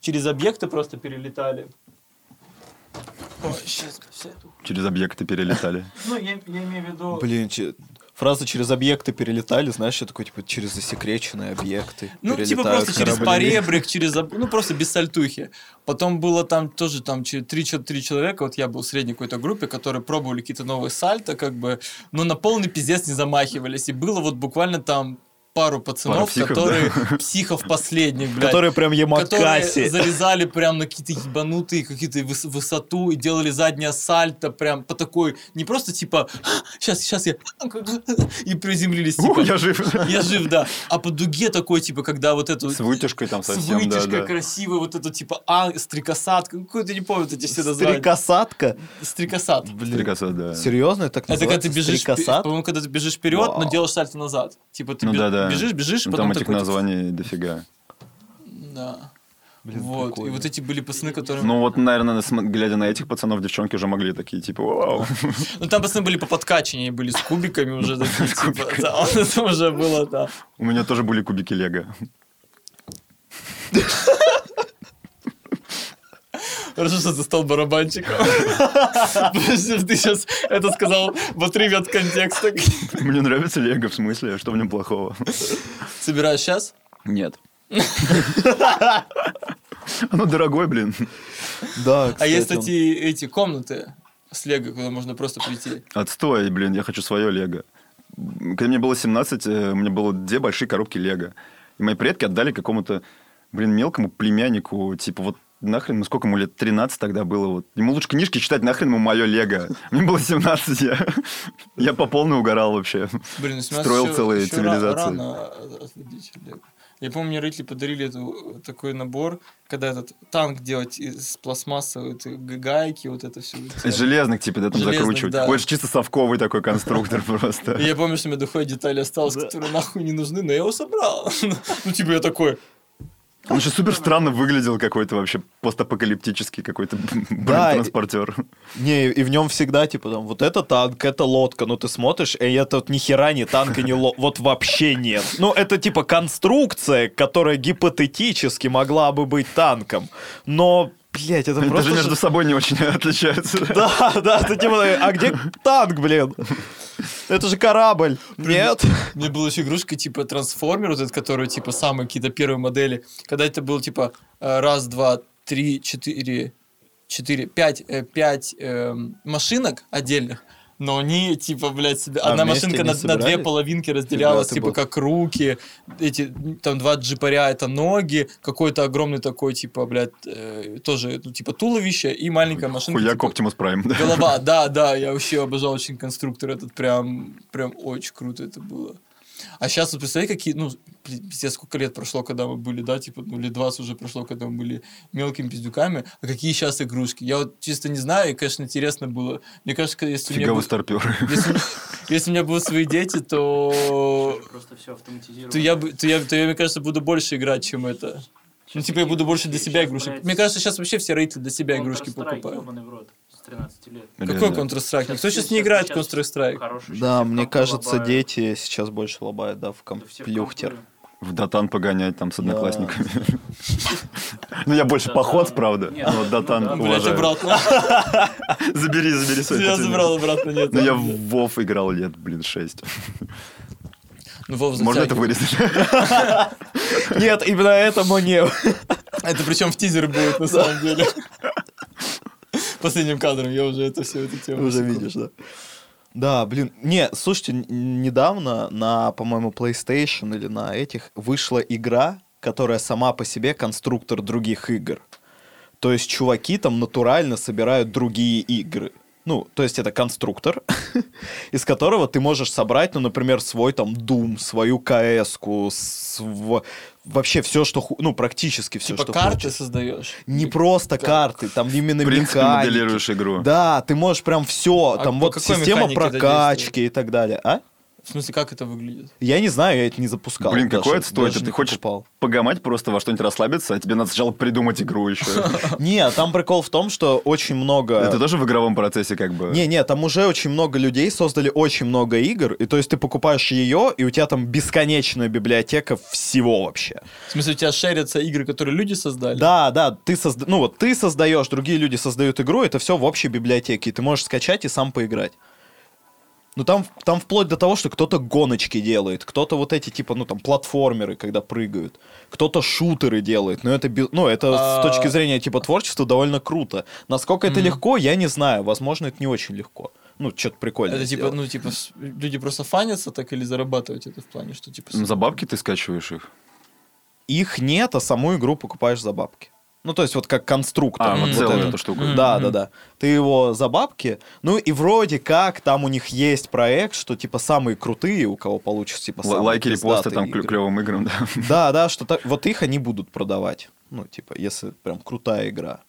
через объекты просто перелетали. Ой, сейчас, все. Через объекты перелетали. [LAUGHS] Ну, я, я имею в виду... Блин, фраза через объекты перелетали, знаешь, что такое, типа, через засекреченные объекты Ну, типа просто через поребрик, через... Ну, просто без сальтухи. Потом было там тоже там три человека, вот я был в средней какой-то группе, которые пробовали какие-то новые сальто, как бы, но на полный пиздец не замахивались. И было вот буквально там пару пацанов, Пару психов, которые психов последних, блядь. Которые прям которые ямакаси. залезали прям на какие-то ебанутые какие-то выс- высоту и делали заднее сальто прям по такой, не просто типа, сейчас, сейчас я, и приземлились, У, типа, я жив. я жив, да, а по дуге такой, типа, когда вот эту С вытяжкой там с совсем, да, вытяжкой да. красивой, вот эту типа а, стрикосатка, какую-то не помню эти все названия. Стрекосатка? Стрикосат. Стрекоса, да. Серьезно, это так Это когда ты бежишь, Стрекосат? по-моему, когда ты бежишь вперед, но делаешь сальто назад. Типа ты Ну беж- да, да. Бежишь, бежишь, Ну, потом Там этих такой, названий дофига. Да. Блин, вот. И прикольно. вот эти были пацаны, которые... Ну вот, наверное, глядя на этих пацанов, девчонки уже могли такие, типа, вау. [LAUGHS] Ну, там пацаны были по подкачанию, были с кубиками уже [LAUGHS] такие, типа, это уже было, да. У меня тоже были кубики Лего. [LAUGHS] Хорошо, что ты стал барабанщиком. Потому что Ты сейчас это сказал в отрыве от контекста. Мне нравится Лего, в смысле, что в нем плохого? Собираешь сейчас? Нет. Оно [LAUGHS] дорогой, блин. Да, А есть, кстати, кстати, эти комнаты с лего, куда можно просто прийти. Отстой, блин, я хочу свое Лего. Когда мне было 17, э, у меня было две большие коробки Лего. И мои предки отдали какому-то, блин, мелкому племяннику, типа вот нахрен, ну сколько ему лет, 13 тогда было. Вот. Ему лучше книжки читать, нахрен ему мое Лего. Мне было 17, я, я по полной угорал вообще. Блин, ну, 17 Строил еще- целые еще цивилизации. Рано лего. Я помню, мне родители подарили эту, такой набор, когда этот танк делать из пластмассы, вот, г- гайки, вот это все. Из железных, типа, да, там Железных, закручивать. да. Ж чисто совковый такой конструктор [LAUGHS] просто. И я помню, что у меня доходят детали осталось, которые нахуй не нужны, но я его собрал. [LAUGHS] Ну, типа, я такой, Он еще супер странно выглядел какой-то вообще постапокалиптический какой-то Да, транспортер. Не, и в нем всегда, типа, там, вот это танк, это лодка, ну ты смотришь, и это вот ни хера не танк и не лодка, вот вообще нет. Ну, это типа конструкция, которая гипотетически могла бы быть танком, но, блядь, это Они просто... даже же- между собой не очень [LAUGHS] отличаются. Да, да, ты типа, а где танк, блин? Это же корабль. Нет. [LAUGHS] У меня была еще игрушка типа трансформер, вот этот, который типа самые какие-то первые модели. Когда это был типа э, раз, два, три, четыре, четыре, пять, э, пять эм, машинок отдельных. Но они, типа, блядь, себе... А одна машинка на, на две половинки разделялась, типа, бог. как руки. Эти, там, два джипаря — это ноги. Какой-то огромный такой, типа, блядь, э, тоже, ну, типа, туловище и маленькая машинка. Хуяк типа, Прайм. да. Голова, [LAUGHS] да, да, я вообще обожал очень конструктор этот, прям, прям очень круто это было. А сейчас вот представляете, какие, ну, пи- пиздец, сколько лет прошло, когда мы были, да, типа, ну, лет 20 уже прошло, когда мы были мелкими пиздюками, а какие сейчас игрушки? Я вот чисто не знаю, и, конечно, интересно было. Мне кажется, если у меня, Фига вы будет- старперы. если, у меня- если у меня будут свои дети, то, Просто все автоматизировано. то, я, бы- то, я, то я, мне кажется, буду больше играть, чем это. Ну, типа, я буду больше для себя игрушек. Мне кажется, сейчас вообще все родители для себя игрушки покупают. Ёбаный в рот, с 13 лет. Какой. Counter-Strike? Никто сейчас Сейчас- не играет в Counter-Strike. Хороший, Да, мне кажется, лобают. дети сейчас больше лобают, да, в комплюхтер. В Датан погонять там с одноклассниками. [LAUGHS] Ну, я больше поход, правда. Нет, Но ну Датан да. Блять, уважаю. обратно. [LAUGHS] Забери, забери свой Я забрал обратно, нет. Ну, я в Вов играл лет, блин, 6. Ну, Вов Можно это вырезать? [LAUGHS] Нет, именно этому не. Это причем в тизер будет, на самом деле. [LAUGHS] Последним кадром я уже это все, эту тему. Уже видишь, да. Да, блин. Не, слушайте, недавно на, по-моему, PlayStation или на этих вышла игра, которая сама по себе конструктор других игр. То есть чуваки там натурально собирают другие игры. Ну, то есть это конструктор, [LAUGHS] из которого ты можешь собрать, ну, например, свой там Doom, свою КС-ку, св- вообще все, что... ху- Ну, практически все, Типа что карты хочешь. создаешь. Не просто карты, там именно В принципе, механики. моделируешь игру. Да, ты можешь прям все, А там вот система прокачки и так далее. А? В смысле, как это выглядит? Я не знаю, я это не запускал. Блин, даже, какой это стоит? даже Ты не хочешь покупал. погамать просто во что-нибудь расслабиться, а тебе надо сначала придумать игру еще. [LAUGHS] Не, там прикол в том, что очень много... Это тоже в игровом процессе как бы... Не, не, там уже очень много людей создали очень много игр, и то есть ты покупаешь ее, и у тебя там бесконечная библиотека всего вообще. В смысле, у тебя шерятся игры, которые люди создали? Да, да, ты созда... ну вот ты создаешь, другие люди создают игру, это все в общей библиотеке, и ты можешь скачать и сам поиграть. Ну там, там вплоть до того, что кто-то гоночки делает, кто-то вот эти типа, ну там платформеры, когда прыгают, кто-то шутеры делает, но это, ну это А- с точки зрения типа творчества довольно круто. Насколько это легко, я не знаю, возможно это не очень легко. ну, что-то прикольное Это типа, ну, типа, люди просто фанятся так или зарабатывать это в плане, что типа... Ну, За бабки ты скачиваешь их? Их нет, а саму игру покупаешь за бабки. Ну, то есть вот как конструктор. А, вот Мгм. целую эту штуку. Да, да, да. Ты его за бабки. Ну и вроде как там у них есть проект, что типа самые крутые, у кого получится типа самые Лайки, репосты там игры. клевым играм, да. Да, да, что так, вот их они будут продавать. Ну, типа, если прям крутая игра.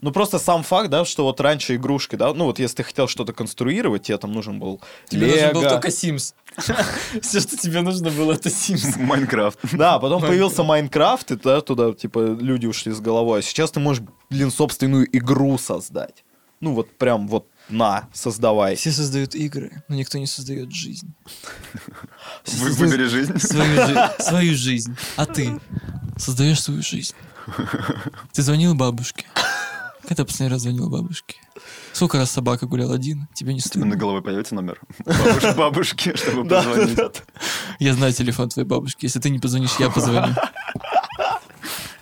Ну, просто сам факт, да, что вот раньше игрушки, да, ну, вот если ты хотел что-то конструировать, тебе там нужен был Тебе нужен был Лего. только Sims. [LAUGHS] Все, что тебе нужно было, это Sims. Майнкрафт. Да, потом появился Майнкрафт, и да, туда, типа, люди ушли с головой. А сейчас ты можешь, блин, собственную игру создать. Ну, вот прям вот на, создавай. Все создают игры, но никто не создает жизнь. Все Вы- создают Выбери жизнь. Свою, жи- свою жизнь. А ты создаешь свою жизнь. Ты звонил бабушке? Когда последний раз звонил бабушке? Сколько раз собака гулял один? Тебе не стыдно? на голове появится номер бабуш- бабушки, чтобы позвонить. Я знаю телефон твоей бабушки. Если ты не позвонишь, я позвоню.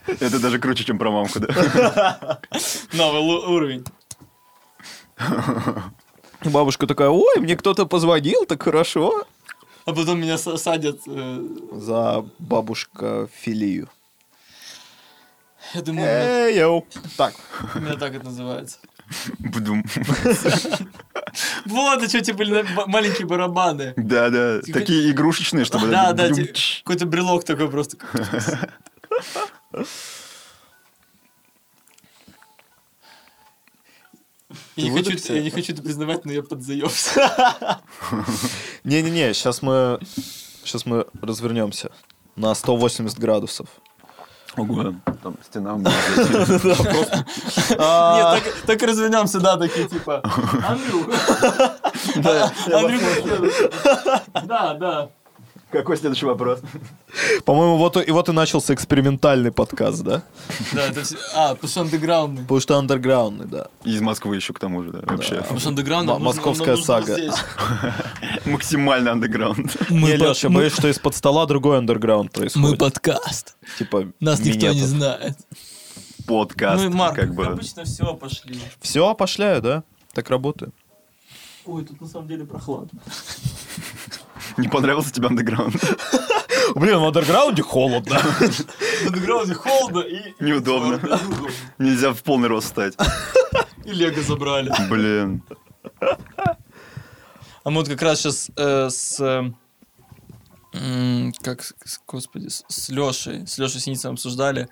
Это даже круче, чем про мамку, да? Новый уровень. [LAUGHS] Бабушка такая, ой, мне кто-то позвонил, так хорошо. А потом меня са- садят. э, За бабушка филию. Я думаю, Эй, йоу. Так, у меня так это называется. Будум. Вот, а что, типа, были маленькие барабаны. Да, да. Типа- Такие игрушечные, чтобы... Да, да, Будум. ти- какой-то брелок такой просто. Я не, хочу, я не хочу это признавать, но я подзаебся. не-не-не, сейчас мы, сейчас мы развернемся на 180 градусов. Ого, там стена у меня. [LAUGHS] А, Нет, так, развернемся, да, такие типа. Андрюха. Да, да. Какой следующий вопрос? По-моему, вот, и вот и начался экспериментальный подкаст, да? Да, это все. А, потому что андеграундный. Потому что андерграундный, да. Из Москвы еще к тому же, да, вообще. Потому что андеграундный. Московская сага. [LAUGHS] Максимально андеграунд. Мы не, под- Леш, я мы- боюсь, что из-под стола другой андерграунд Мы происходит. подкаст. Типа, Нас никто не знает. Подкаст, Ну и Марк, как бы. обычно все пошли. Все, опошляю, да? Так работаю. Ой, тут на самом деле прохладно. Не понравился тебе андеграунд? [LAUGHS] Блин, в андерграунде холодно. В андеграунде холодно и... Неудобно. [LAUGHS] Нельзя в полный рост стать. И Лего забрали. Блин. А мы вот как раз сейчас с... э, как, с- господи, с, с Лешей, с Лешей Синицыным обсуждали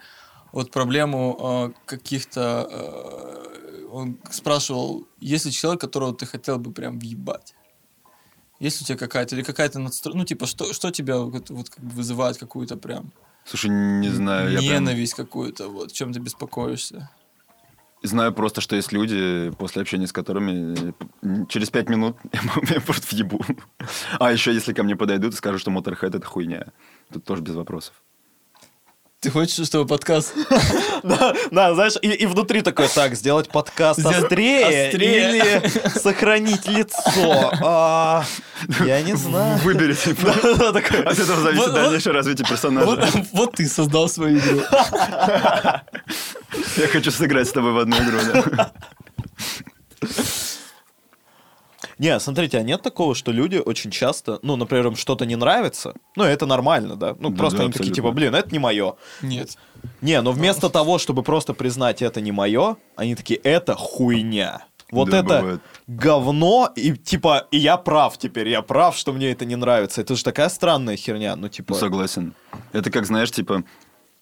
вот проблему э, каких-то... э, он спрашивал, есть ли человек, которого ты хотел бы прям въебать? Есть у тебя какая-то, или какая-то надстройка, ну, типа, что, что тебя вот, вот как бы вызывает какую-то прям Слушай, не знаю, я прям ненависть какую-то, вот, чем ты беспокоишься? знаю просто, что есть люди, после общения с которыми через пять минут [LAUGHS] я просто въебу. А еще если ко мне подойдут и скажут, что Motorhead это хуйня. Тут тоже без вопросов. Ты хочешь, чтобы подкаст [LAUGHS] Да, да, знаешь, и, и внутри такой, так, сделать подкаст острее, острее. или сохранить лицо. А, я не знаю. Выберите. [LAUGHS] Да, такой, От этого зависит Вот- дальнейшее развитие персонажа. Вот, вот ты создал свою игру. [LAUGHS] Я хочу сыграть с тобой в одну игру. да. Не, смотрите, а нет такого, что люди очень часто, ну, например, им что-то не нравится, ну, это нормально, да? Ну, Да, просто да, они такие, абсолютно. типа, блин, это не мое. Нет. Не, но вместо того, чтобы просто признать это не мое, они такие, это хуйня. Вот Да, это бывает. говно, и типа, и я прав теперь, я прав, что мне это не нравится. Это же такая странная херня, ну, типа... Согласен. Это как, знаешь, типа,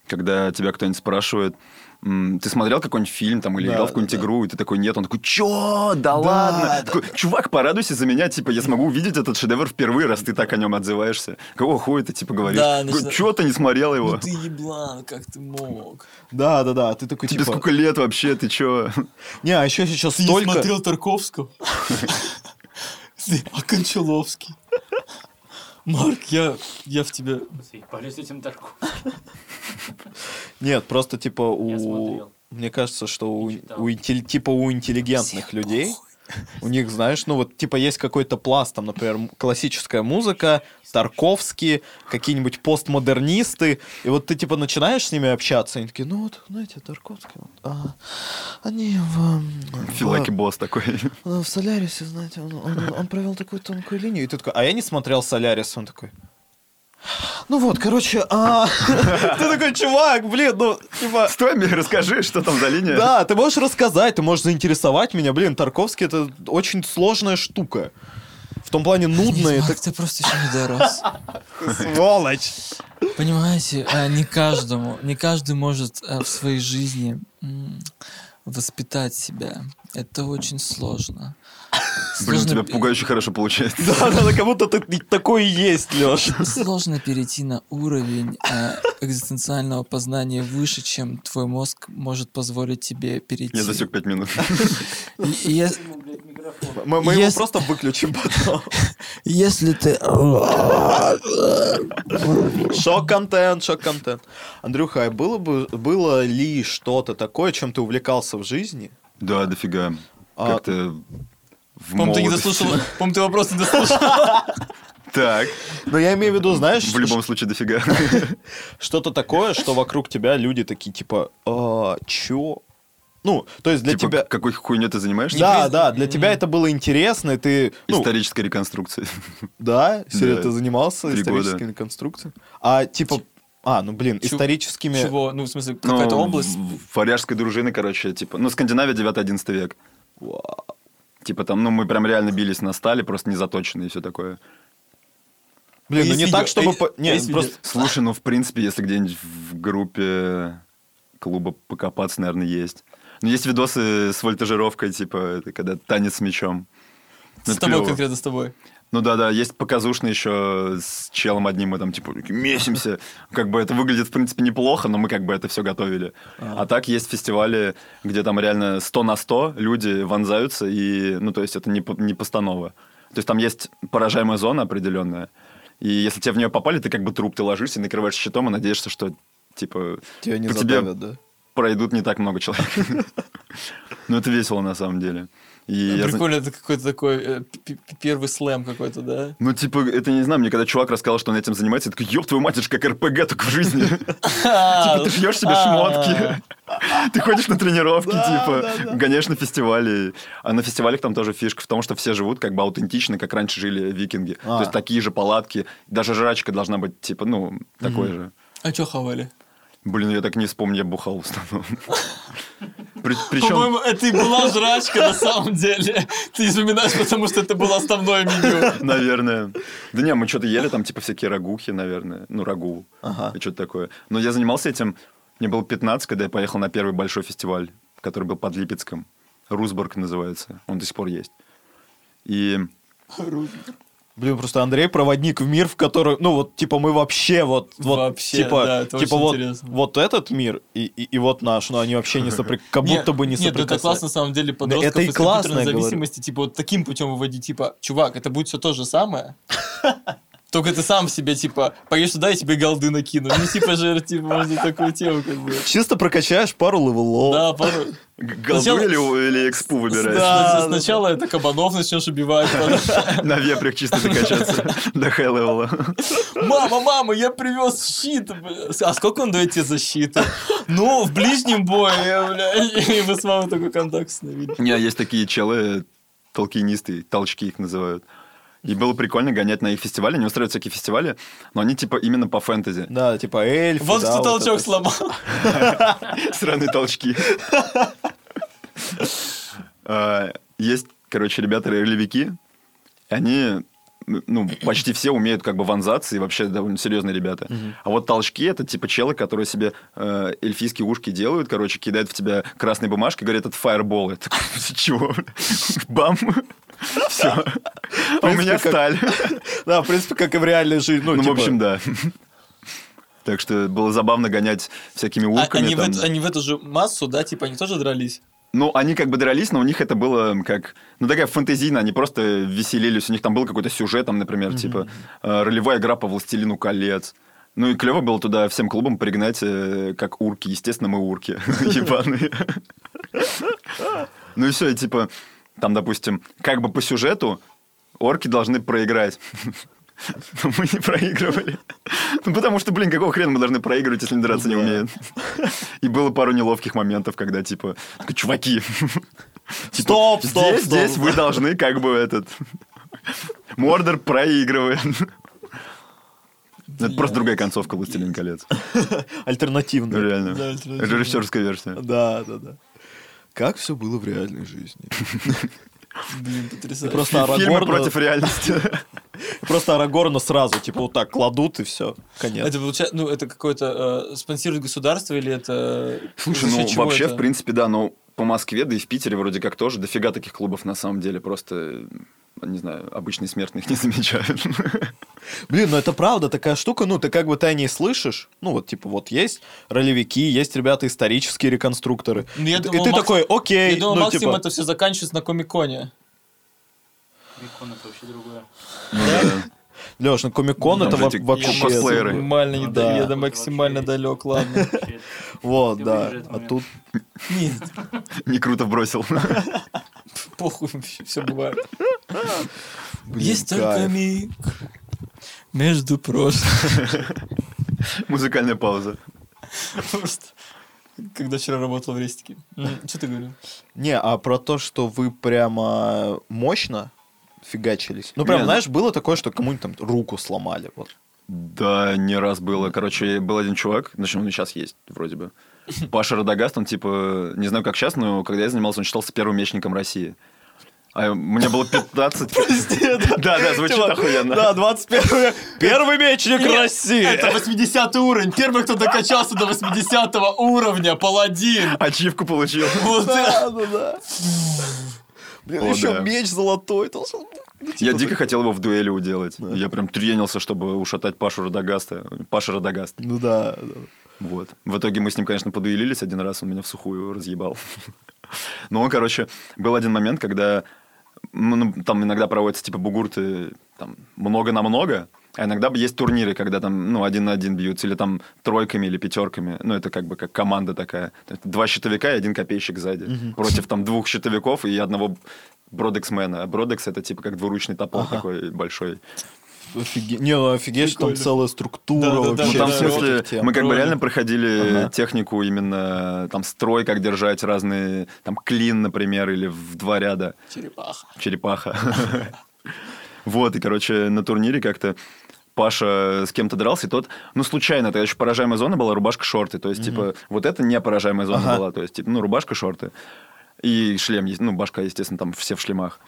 когда тебя кто-нибудь спрашивает, «М, ты смотрел какой-нибудь фильм там или Да, играл в какую-нибудь да, игру, и ты такой, нет, он такой, чё, да, ладно. да. Такой, чувак, порадуйся за меня, типа, я смогу увидеть этот шедевр впервые, раз ты так о нем отзываешься. Какого хуя ты, типа, говоришь? Да, начина- чё ты не смотрел его? Ну ты еблан, как ты мог? Да, да, да, ты такой, Тебе типа... сколько лет вообще, ты чё? Не, а еще сейчас Ты не столько... смотрел Тарковского? Ты- [LAUGHS] [LAUGHS] А Кончаловский? Марк, я, я в тебя... Заебались этим Тарковским. Нет, просто, типа, у... Мне кажется, что у, у типа у интеллигентных людей У них, знаешь, ну вот типа есть какой-то пласт, там, например, классическая музыка, Тарковский, какие-нибудь постмодернисты, и вот ты типа начинаешь с ними общаться, и они такие, ну вот, знаете, Тарковский, вот, а, они в, м, в- Филаки босс такой. в Солярисе, знаете, он, он- он провел такую тонкую линию, и ты такой, а я не смотрел Солярис, он такой, ну вот, короче, а... [LAUGHS] Ты такой, чувак, блин, ну, типа... Стой мне, расскажи, что там за линия. Да, ты можешь рассказать, ты можешь заинтересовать меня. Блин, Тарковский это очень сложная штука. В том плане нудная. Марк, ты просто еще не дорос. Это сволочь. Понимаете, а, не каждому, не каждый может а, в своей жизни воспитать себя. Это очень сложно. Блин, у тебя пугающе хорошо получается. Да, да, да, как будто ты такой и есть, Леш. Сложно перейти на уровень а, экзистенциального познания выше, чем твой мозг может позволить тебе перейти. Я засек пять минут. Мы, мы его просто выключим потом. Если ты... Шок-контент, шок-контент. Андрюха, а было, бы, было ли что-то такое, чем ты увлекался в жизни? Да, дофига. А- Как-то в По-моему, ты не дослушал. По-моему, ты вопрос не [LAUGHS] дослушал. Так, Но я имею в виду, знаешь, в любом случае дофига. [LAUGHS] что-то такое, что вокруг тебя люди такие, типа, а, чё? Ну, то есть для Типа, тебя... какой хуйней ты занимаешься? Да, да, для тебя это было интересно, и ты... Ну, Исторической реконструкции. [LAUGHS] да, серьезно, Да. ты занимался Три историческими конструкциями? А, типа... А, ну, блин, Чё- историческими... Чего? Ну, в смысле, Ну, какая-то область? в- в Варяжской дружины, короче, типа, ну, Скандинавия 9-11 век. Типа там, ну, мы прям реально бились на стали, просто не заточенные и все такое. Блин, ну не видео, так, чтобы... по- Не, есть видео. просто... Слушай, ну, в принципе, если где-нибудь в группе клуба покопаться, наверное, есть. Но есть видосы с вольтажировкой, типа, это когда танец с мячом. Ну, С это тобой клёво. конкретно, с тобой. Ну да, да, есть показушный еще с челом одним, мы там типа месимся. Как бы это выглядит, в принципе, неплохо, но мы как бы это все готовили. А так есть фестивали, где там реально 100 на 100 люди вонзаются, и, ну, то есть это не, не постанова. То есть там есть поражаемая зона определенная, и если тебе в нее попали, ты как бы труп, ты ложишься, накрываешь щитом и надеешься, что, типа, Тебя не по тебе да? Пройдут не так много человек. [LAUGHS] Ну, это весело на самом деле. И я зна- Прикольно, это какой-то такой э, первый слэм какой-то, да? Ну, типа, это не знаю, мне когда чувак рассказал, что он этим занимается, я такой, ёб твою мать, это же как РПГ, только в жизни. [LAUGHS] Типа, ты шьешь себе шмотки, [LAUGHS] ты ходишь на тренировки, типа, гоняешь на фестивали. А на фестивалях там тоже фишка в том, что все живут как бы аутентично, как раньше жили викинги. А. То есть такие же палатки, даже жрачка должна быть, типа, ну, такой же. А что хавали? Блин, я так не вспомню, я бухал в основном. [LAUGHS] При- Причем... По-моему, это и была жрачка на самом деле. Ты вспоминаешь, потому что это было основное меню. [LAUGHS] Наверное. Да не, мы что-то ели, там типа всякие рагухи, наверное. Ну, рагу. Ага. И что-то такое. Но я занимался этим, мне было 15, когда я поехал на первый большой фестиваль, который был под Липецком. Русборг называется. Он до сих пор есть. И Блин, просто Андрей проводник в мир, в который, ну вот, типа, мы вообще вот, вот Вообще, типа, да, это типа вот, интересно. вот этот мир и, и, и вот наш, но они вообще не соприк... как будто бы не Нет, это классно, на самом деле, подростков это и из классно, зависимости, типа, вот таким путем выводить, типа, чувак, это будет все то же самое, [LAUGHS] только ты сам себе, типа, поешь туда, я тебе голды накину. Ну, типа же, типа, можно такую тему, как бы. Чисто прокачаешь пару левелов. Да, пару... голду Сначала- или, или экспу выбираешь? Да, сначала это кабанов начнешь убивать. [LAUGHS] На вепрях чисто докачаться до хай-левела. Мама, мама, я привез щит. А сколько он дает тебе защиты? Ну, в ближнем бое, бля. И вы с мамой такой контакт установили. Не, есть такие челы, толкинисты, толчки их называют. И было прикольно гонять на их фестивали. Они устраивают всякие фестивали, но они типа именно по фэнтези. Да, типа эльфы, Вот да, кто толчок это. сломал. [LAUGHS] Сраные толчки. [LAUGHS] А, Есть, короче, ребята ролевики. Они, ну, почти все умеют как бы вонзаться, и вообще довольно серьезные ребята. А вот толчки это типа челы, которые себе э, эльфийские ушки делают, короче, кидают в тебя красной бумажкой, говорят, это фаербол. Такой, [LAUGHS] чего? Бам! Все. А у меня сталь. [LAUGHS] Да, в принципе, как и в реальной жизни. Ну, Ну, в типа, общем, да. Так что было забавно гонять всякими А урками. Они в там. эту- они в эту же массу, да, типа, они тоже дрались? Ну, они как бы дрались, но у них это было как... Ну, такая фантазийная, они просто веселились. У них там был какой-то сюжет, там, например, типа э, ролевая игра по «Властелину колец». Ну и клево было туда всем клубам пригнать, э, как урки. Естественно, мы урки [LAUGHS] ебаные. [LAUGHS] Ну и все, и типа... там, допустим, как бы по сюжету орки должны проиграть. Но мы не проигрывали. Ну, потому что, блин, какого хрена мы должны проигрывать, если драться не Ну умеют? И было пару неловких моментов, когда, типа, чуваки, Стоп, стоп, здесь, стоп. здесь вы должны как бы этот... Мордор проигрывает. Это просто другая концовка «Властелин колец». Альтернативно. Ну, реально. Альтернативная. Режиссерская версия. Да, да, да. Как все было в реальной жизни? [LAUGHS] Блин, потрясающе. Просто Арагорна, против реальности. [LAUGHS] просто Арагорна сразу, типа, вот так кладут и все. Конец. Это получается, ну, это какое-то э, спонсирует государство или это... Слушай, за ну вообще, это? в принципе, да, но по Москве, да и в Питере вроде как тоже дофига таких клубов на самом деле. Просто, не знаю, обычные смертные их не [LAUGHS] замечают. Блин, ну это правда такая штука, ну ты как бы ты о ней слышишь, ну вот типа вот есть ролевики, есть ребята исторические реконструкторы, Ну, я и думал, ты Макс- такой, окей, Я думал, ну максимум типа, это все заканчивается на Комиконе. Викон это вообще другое. Леш, ну комик-кон Ну, это вообще... косплееры. Максимально, не Да. я до максимально далек, ладно. Вот, да, а тут... Нет, Не круто бросил. похуй, все бывает. Есть только миг между прошлым. Музыкальная пауза. Просто. Когда вчера работал в рестике. Что ты говорил? Не, а про то, что вы прямо мощно фигачились. Ну, прям, ну- знаешь, было такое, что кому-нибудь там руку сломали. Вот. Да, не раз было. Короче, был один чувак, значит, он и сейчас есть, вроде бы. [LAUGHS] Паша Радагаст, он типа, не знаю, как сейчас, но когда я занимался, он считался первым мечником России. А мне было 15. [LAUGHS] Да, да, звучит Типа, охуенно. Да, 21 [LAUGHS] Первый мечник Нет, России! Это 80 уровень. Первый, кто докачался до 80 уровня, паладин. Ачивку получил. Вот. Да, да, да. Блин, О, еще да. меч золотой должен. Ну, Я типа, дико хотел его в дуэли уделать. Я прям тренился, чтобы ушатать Пашу Радагаста. Паша Радагаст. Ну да, да. Вот. В итоге мы с ним, конечно, подуэлились один раз, он меня в сухую разъебал. [LAUGHS] Но он, короче, был один момент, когда ну, там иногда проводятся типа бугурты там много на много, а иногда есть турниры, когда там, ну, один на один бьются, или там тройками или пятерками. Ну, это как бы как команда такая. Два щитовика и один копейщик сзади. Против там двух щитовиков и одного бродексмена. А бродекс это типа как двуручный топор Ага. такой большой. Офиге- Не, ну офигеть, что там целая структура Ну, вообще. там, в да, смысле, всяких тем. мы как бы реально проходили Ага. технику именно там строй, как держать разные, там клин, например, или в два ряда Черепаха. черепаха. [LAUGHS] Вот, и, короче, на турнире как-то Паша с кем-то дрался, и тот, ну, случайно, тогда еще поражаемая зона была, рубашка-шорты. То есть, типа, вот это не поражаемая зона Ага. была. То есть, типа, ну, рубашка-шорты. И шлем, ну, башка, естественно, там все в шлемах.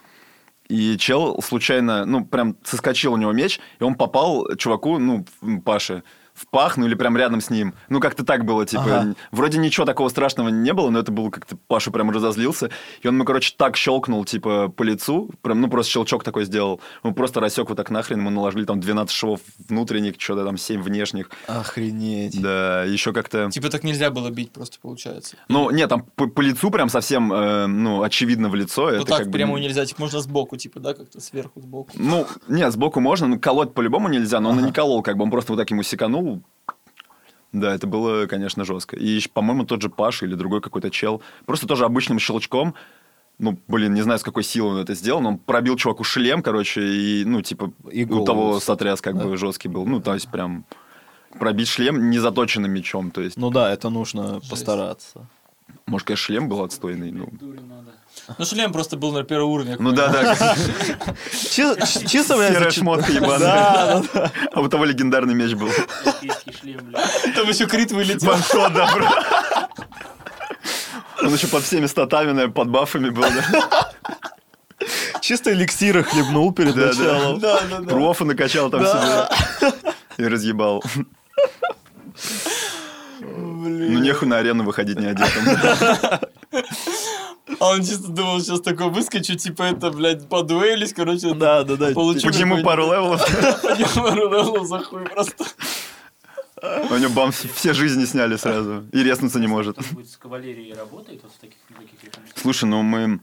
И чел случайно, ну, прям соскочил у него меч, и он попал чуваку, ну, Паше, в пах, ну или прям рядом с ним. Ну, как-то так было, типа, Ага. вроде ничего такого страшного не было, но это было как-то, Паша прям разозлился. И он ему, короче, так щелкнул, типа, по лицу, прям, ну, просто щелчок такой сделал. Он просто рассек вот так нахрен, ему наложили там 12 швов внутренних, что-то там 7 внешних. Охренеть. Да, еще как-то... Типа так нельзя было бить просто, получается. Ну, нет, там по, по лицу прям совсем, э, ну, очевидно в лицо. Ну это так как бы прямо не- нельзя, типа можно сбоку, типа, да, как-то сверху, сбоку. Ну, нет, сбоку можно, но колоть по-любому нельзя, но он и Ага. не колол, как бы он просто вот так ему секанул. Да, это было, конечно, жестко. И, по-моему, тот же Паша или другой какой-то чел, просто тоже обычным щелчком, ну, блин, не знаю, с какой силой он это сделал, но он пробил чуваку шлем, короче, и, ну, типа, И у того сотряс как Да. бы жесткий был. Ну, то есть прям пробить шлем незаточенным мечом, то есть, Ну да, это нужно постараться. может, конечно, шлем был отстойный, ну... Дури надо. Ну шлем просто был на первом уровне. Ну да, да, Чи- Чисто, блядь, серая шмотка ебаная. Да, да, А у того легендарный меч был. Там еще крит вылетел. Ваншот, да, бро. Он еще под всеми статами, наверное, под бафами был, да? чисто эликсира хлебнул перед Да, да. началом. Да, да, да. Профа накачал там себе. И разъебал. Ну, нехуй на арену выходить не одетым. А он чисто думал, сейчас такой выскочу, типа это, блядь, подуэлись, короче. Да, да, да. Получу Подниму пару левелов. [LAUGHS] Подниму пару левелов за хуй просто. У него бам все жизни сняли сразу. И резнуться не может. С кавалерией работает вот в таких? Слушай, ну мы...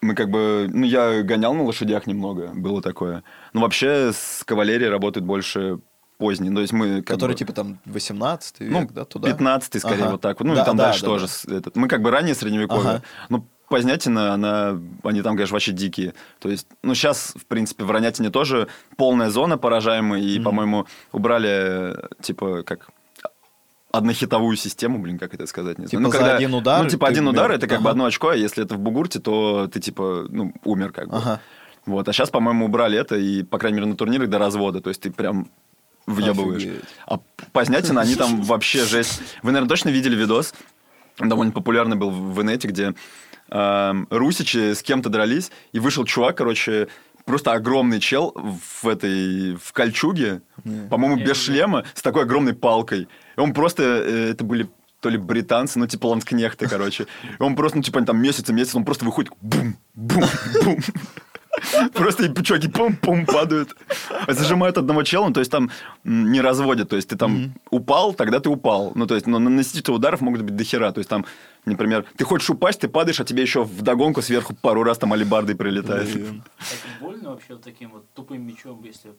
Мы как бы... Ну, я гонял на лошадях немного, было такое. Но вообще с кавалерией работают больше поздние. То есть мы... как Который бы- типа там 18 Ну, век, да, туда? 15 скорее, Ага. вот так. Ну, Да, и там да, дальше да, тоже. да. этот. Мы как бы ранее средневековье. Ага. Ну, Познятина, она, они там, конечно, вообще дикие. То есть, ну, сейчас, в принципе, в Ронятине тоже полная зона поражаемая, и, по-моему, убрали, типа, как однохитовую систему, блин, как это сказать, не знаю. Типа ну, за один удар Ну, типа, один удар, мертв. это как бы Ага. одно очко, а если это в бугурте, то ты, типа, ну, умер как бы. Ага. Вот, а сейчас, по-моему, убрали это, и, по крайней мере, на турнирах до развода, то есть ты прям въебываешь. Офигеть. А Познятина, они там [LAUGHS] вообще жесть. Вы, наверное, точно видели видос, он довольно популярный был в инете, где эм, русичи с кем-то дрались, и вышел чувак, короче, просто огромный чел в этой, в кольчуге, по-моему, Я без видел. шлема, с такой огромной палкой. И он просто, э, это были то ли британцы, ну, типа ланскнехты, короче. И он просто, ну, типа, они там месяц и месяц, он просто выходит, бум, бум, бум. [LAUGHS] Просто чуваки пум-пум падают. Зажимают одного чела, ну, то есть там не разводят. То есть ты там упал, тогда ты упал. Ну, то есть, но наносить ударов могут быть дохера. То есть там, например, ты хочешь упасть, ты падаешь, а тебе еще вдогонку сверху пару раз там алибардой прилетает. Это больно вообще вот таким вот тупым мечом, если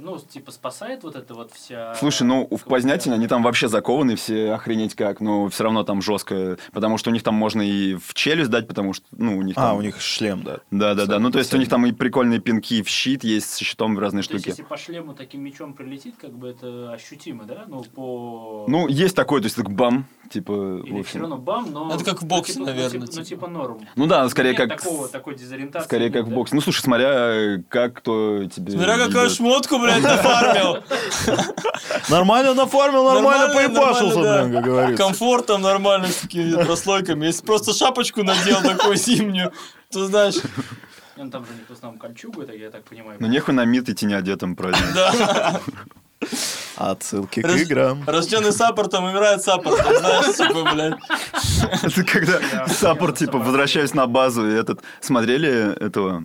ну, типа спасает вот это вот вся... Слушай, ну в Познятине они там вообще закованы все охренеть как, но все равно там жестко, потому что у них там можно и в челюсть дать, потому что, ну, у них А, у них шлем, да. Да, да, да. Ну, то есть у них там и прикольные пинки в щит есть, с щитом в разные То есть, штуки. если по шлему таким мечом прилетит, как бы это ощутимо, да? Ну, по... Ну, есть такой, то есть так бам, типа, в Или все общем. равно бам, но... Это как в ну, боксе, типа- ну, наверное, типа- Ну, типа. типа норм. Ну да, скорее Нет как... такого, такой дезориентации. Скорее нет, как в да? боксе. Ну, слушай, смотря как кто тебе... Смотря какую шмотку, блядь, нафармил. [LAUGHS] Нормально нафармил, нормально, поебашился, блин, как говорится. Комфортом нормально, с такими прослойками. Если просто шапочку надел такую зимнюю, то знаешь, Ну, там же них в основном кольчугу, это я так понимаю. Ну, нехуй на мид идти неодетым, правильно. да. [LAUGHS] Отсылки к Раз- играм. Рожденный саппортом умирает саппортом, знаешь, типа, блядь. [LAUGHS] Это когда саппорт, типа, возвращаюсь на базу, и этот... Смотрели этого...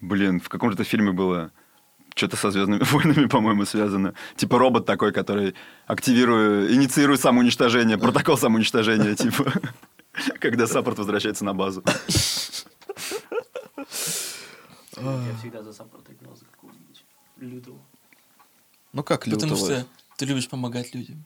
Блин, в каком-то фильме было... Что-то со Звездными войнами, [LAUGHS] по-моему, связано. Типа робот такой, который активирует, инициирует самоуничтожение, протокол самоуничтожения, [LAUGHS] типа. Когда саппорт возвращается на базу. Я всегда за саппорт играл, за какого-нибудь лютого. Ну как Потому лютого? что ты любишь помогать людям.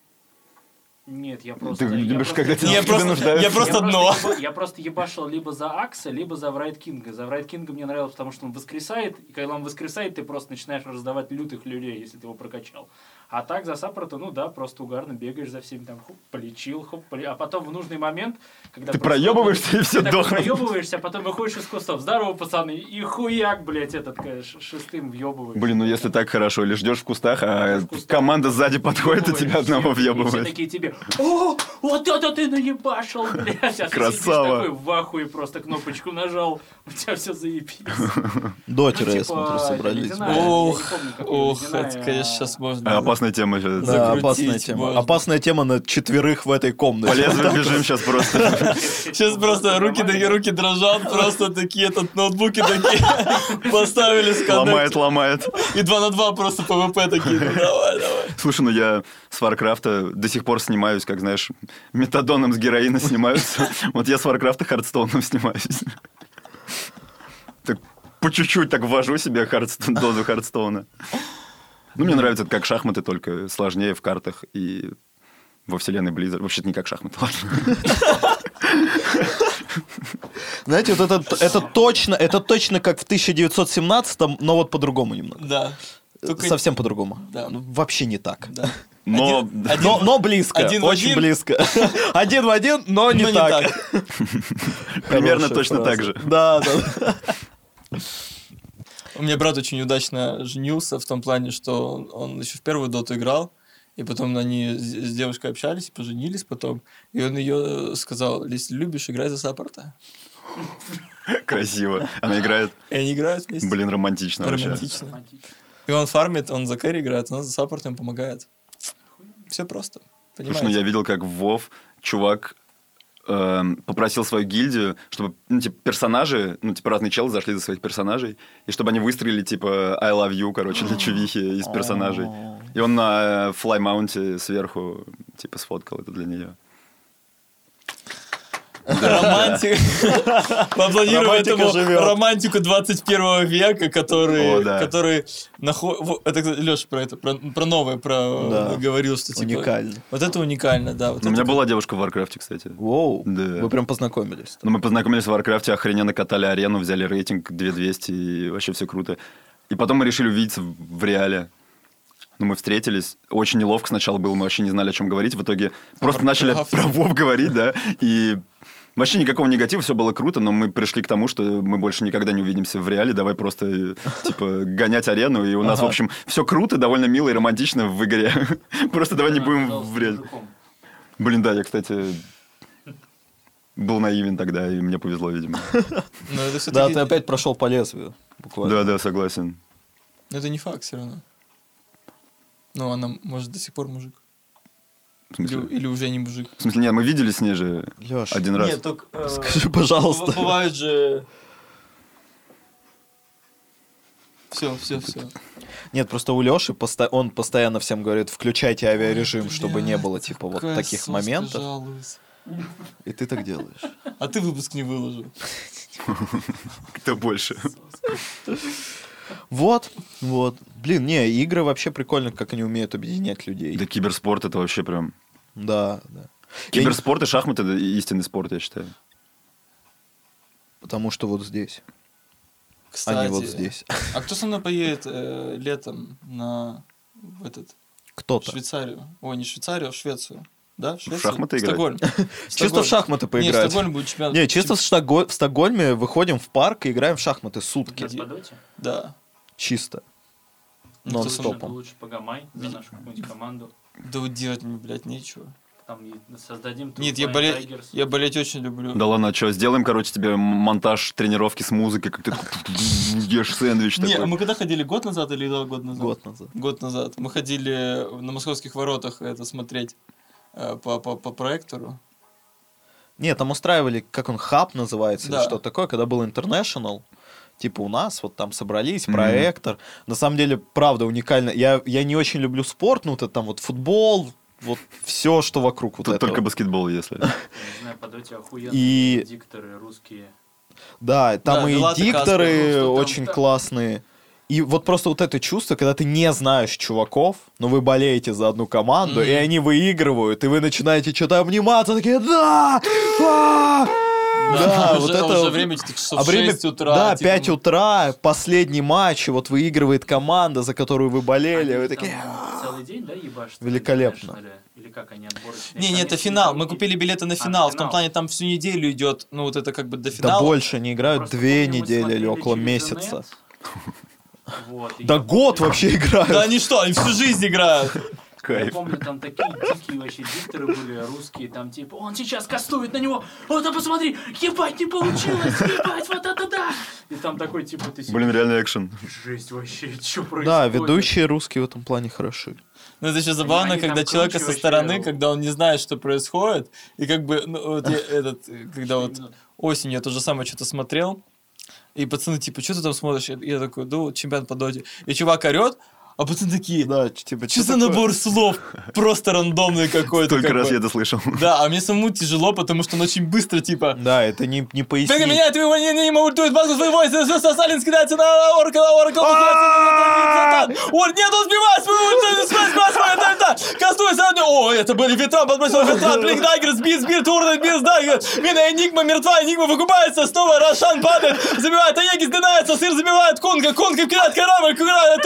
Нет, я просто... Ты я любишь, просто- когда тебя Я просто, нуждаются? я просто дно. еба- я просто ебашил либо за Акса, либо за Wraith King а. За Wraith King а мне нравилось, потому что он воскресает, и когда он воскресает, ты просто начинаешь раздавать лютых люлей, если ты его прокачал. А так за саппорта, ну да, просто угарно бегаешь за всеми, там, хоп, полечил, хоп, поле- а потом в нужный момент, когда... Ты проебываешься, и все дохнут. проебываешься, а потом выходишь из кустов. Здорово, пацаны, и хуяк, блядь, этот ка- ш- шестым въебываешь. Блин, ну если так хорошо, или ждешь в кустах, а В кустах. команда сзади подходит и тебя одного И все въебывает. такие тебе, о, вот это ты наебашил, блядь. А ты Красава. сидишь такой в ахуе, просто кнопочку нажал, у тебя все заебись. Дотеры, я Ну, типа, смотрю, это собрались. я Ох, ох, это, конечно, сейчас А, можно... Опасная тема сейчас. Да, закрутить опасная тема. можно. Опасная тема на четверых в этой комнате. лезвию бежим сейчас просто. [LAUGHS] Сейчас просто руки такие, руки дрожат, просто такие, этот ноутбуки такие [LAUGHS] поставили с Ломает, ломает. И 2 на 2 просто ПВП такие, ну давай, давай. Слушай, ну я с Warcraft а до сих пор снимаюсь, как знаешь, метадоном с героина снимаются. [LAUGHS] Вот я с Warcraft а Hearthstone ом снимаюсь. Так по чуть-чуть так ввожу себе Хардстон- дозу Хардстоуна. Ну, мне нравится это как шахматы, только сложнее в картах и во вселенной Blizzard. Вообще-то не как шахматы, [LAUGHS] ладно. Знаете, вот это, это точно, это точно как в 1917-м, но вот по-другому немного. Да. Только- Совсем по-другому. Да. Ну, Вообще не так. Да. Но Один- [LAUGHS] Но, но близко, один очень один. близко. [LAUGHS] Один в один, но не Но не так. примерно точно фраза. так же. Да, да. У меня брат очень удачно женился в том плане, что он, он еще в первую доту играл, и потом они с, девушкой общались, поженились потом, и он ее сказал, если любишь, играй за саппорта. Красиво. Она играет, И они играют вместе. блин, романтично вообще. Романтично. Романтично. И он фармит, он за кэрри играет, она за саппортом помогает. Все просто. Слушай, ну Понимаете? я видел, как в Вов чувак эм, попросил свою гильдию, чтобы, ну, типа, персонажи, ну, типа, разные челы зашли за своих персонажей, и чтобы они выстрелили, типа, I love you, короче, для чувихи из персонажей. И он на флаймаунте сверху, типа, сфоткал это для нее. Романтик. [LAUGHS] Поаплодируем Романтика этому романтику 21 века, который, Это, Леша, про это, про, новое, про говорил, что типа... Уникально. Вот это уникально, да. У меня была девушка в Варкрафте, кстати. Воу, Да. вы прям познакомились. Ну, мы познакомились в Варкрафте, охрененно катали арену, взяли рейтинг 2200, и вообще все круто. И потом мы решили увидеться в реале. Ну, мы встретились. Очень неловко сначала было, мы вообще не знали, о чем говорить. В итоге просто про начали про Вов говорить, да. И вообще никакого негатива, все было круто, но мы пришли к тому, что мы больше никогда не увидимся в реале. Давай просто, [LAUGHS] типа, гонять арену. И у нас, в общем, все круто, довольно мило и романтично в игре. [LAUGHS] Просто давай не будем в реале. Блин, да, я, кстати, был наивен тогда, и мне повезло, видимо. [LAUGHS] Ну, это Да, ты опять прошел по лезвию. Буквально. Да, да, согласен. Но это не факт все равно. Ну, она, может, до сих пор мужик. В Или, смысле? или уже не мужик. В смысле, нет, мы виделись с ней же Лёш, один раз. Нет, только... э, скажи, пожалуйста. б- Бывает же... Все, все, все. Нет, просто у Леши он постоянно всем говорит, включайте авиарежим, чтобы не было типа вот таких моментов. И ты так делаешь. А ты выпуск не выложил. Кто больше? [LAUGHS] Вот, вот. Блин, не, игры вообще прикольно, как они умеют объединять людей. Да киберспорт это вообще прям... Да, да. Я Киберспорт и шахматы это истинный спорт, я считаю. Потому что вот здесь, Кстати, а не вот здесь. А кто со мной поедет э, летом на в этот Кто-то. Швейцарию? Ой, не Швейцарию, а в Швецию. Да, в Швецию? шахматы играть? Стокгольм. [LAUGHS] Чисто в шахматы Нет, в поиграть. Стокгольме будет чемпионат. Не, чисто в, Штокго- в Стокгольме выходим в парк и играем в шахматы сутки. Да. Чисто. Ну? Нон-стопом. Лучше погамай за нашу какую-нибудь команду. Да вот делать мне, блядь, нечего. Там создадим Нет, я, Tigers. я болеть очень люблю. Да ладно, что, сделаем, короче, тебе монтаж тренировки с музыкой, как ты [LAUGHS] ешь сэндвич Не, а такой. мы когда ходили, год назад или два года назад? Год назад. Год назад. Мы ходили на московских воротах это смотреть по, по, по проектору. Нет, там устраивали, как он, хаб называется, Да. или что такое, когда был International. Типа у нас вот там собрались, Мгм. проектор. На самом деле, правда, уникально. Я, я не очень люблю спорт, ну, это там вот футбол, вот все, что вокруг вот Тут этого. только баскетбол, если. [LAUGHS] Не знаю, Подоте охуенные И- дикторы русские. Да, там Да, и дикторы ну, очень классные. И вот просто вот это чувство, когда ты не знаешь чуваков, но вы болеете за одну команду, Мгм. и они выигрывают, и вы начинаете что-то обниматься, такие «Да! А!» Да, уже, вот а это уже время часов А время, 6 утра. да, типа, 5 ну, утра, последний матч, и вот выигрывает команда, за которую вы болели, Они вы такие... целый день, да, ебашь? Великолепно. Или как они отборочные? Не, не, это финал. Мы купили билеты на А, финал. В финал. том плане там всю неделю идет, ну вот это как бы до Да финала. больше, они играют Просто две недели или около месяца. интернет. Вот, Да я год помню- вообще играют. Да они что, они всю жизнь играют. Я Кайф. помню, там такие дикие вообще дикторы были русские, там типа, он сейчас кастует на него, вот, а посмотри, ебать, не получилось, ебать, вот это да! И там такой, типа, ты Блин, реально экшен. жесть вообще, что происходит? Да, ведущие русские в этом плане хороши. Но это еще забавно, они там когда человека со вообще. стороны, когда он не знает, что происходит, и как бы, ну, вот я этот, когда вот осенью я то же самое что-то смотрел, и пацаны, типа, что ты там смотришь? Я, я такой, вот чемпион по доте. И чувак орет, а пацаны такие, Да, типа, что за набор слов? Просто рандомный какой-то. Только раз бы. я это слышал. Да, а мне самому тяжело, потому что он очень быстро, типа, Да, это не, не Бега пояснить. меняет его, не, не, не ультует, базу своего, Салин скидается на Оракл, Оракл, Ор, нет, он сбивает свою ульту, спас, свою ульту, кастуется, о, это были ветром, подбросил ветром, Блик Дайгер, сбит, сбит, Турнет, бит, Дайгер, Мина, Энигма мертва, Энигма выкупается, снова Рошан падает, забивает, Аеги сдинается, Сыр забивает, Конга, Конга кидает корабль, кидает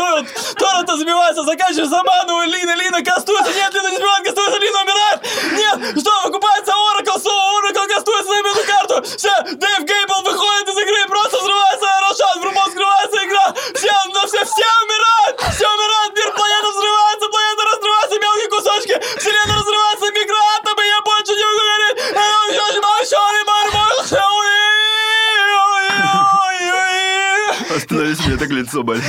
Торрент, Торрента забивается, заканчивается Заману, Лина, Лина кастуется, нет, Лина не сбивает, кастуется, Лина умирает, нет, что, выкупается Оракл, снова Оракл кастуется на эту карту, все, Дэйв Гейбл выходит из игры, просто взрывается Рошан, врубом скрывается игра, все, но все, все умирают, все умирают, мир планета взрывается, планета разрывается, мелкие кусочки, вселенная разрывается, микроатомы, я больше не могу говорить, Остановись, меня так лицо болит.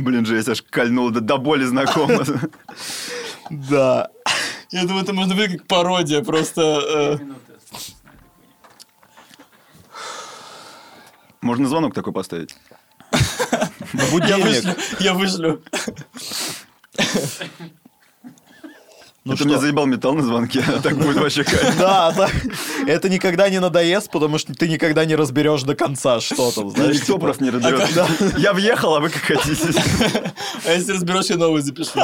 Блин, жесть, аж кольнуло, да до боли знакомо. Да. Я думаю, это можно быть как пародия, просто... э. Можно звонок такой поставить? [LAUGHS] Я вышлю, я вышлю. Ну мне что? заебал металл на звонке, а так будет вообще кайф. [LAUGHS] Да. Это никогда не надоест, потому что ты никогда не разберешь до конца, что там, знаешь. Никто типа. просто не разберет. [LAUGHS] Я въехал, а вы как хотите. [LAUGHS] А если разберешь, я новый запишу.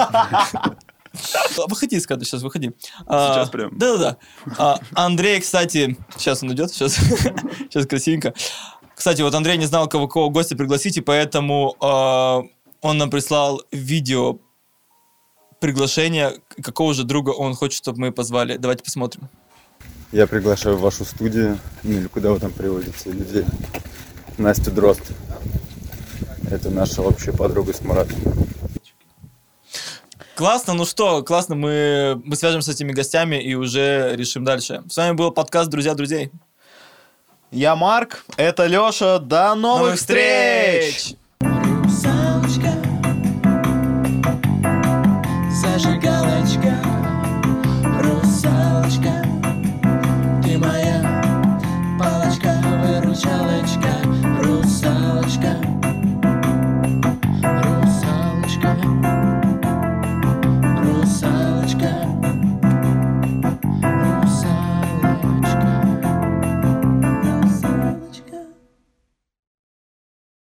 Выходи кадра, сейчас выходи. А, Сейчас прям? Да-да-да. А, Андрей, кстати, сейчас он идет, сейчас, сейчас красивенько. Кстати, вот Андрей не знал, кого, кого гостя пригласить, и поэтому а, он нам прислал видео приглашение, какого же друга он хочет, чтобы мы позвали. Давайте посмотрим. Я приглашаю в вашу студию, ну или куда вы там приводите людей, Настю Дрозд. Это наша общая подруга с Маратом. Классно, ну что, классно, мы, мы свяжемся с этими гостями и уже решим дальше. С вами был подкаст «Друзья друзей». Я Марк, это Леша, до новых, Новых встреч! встреч! College.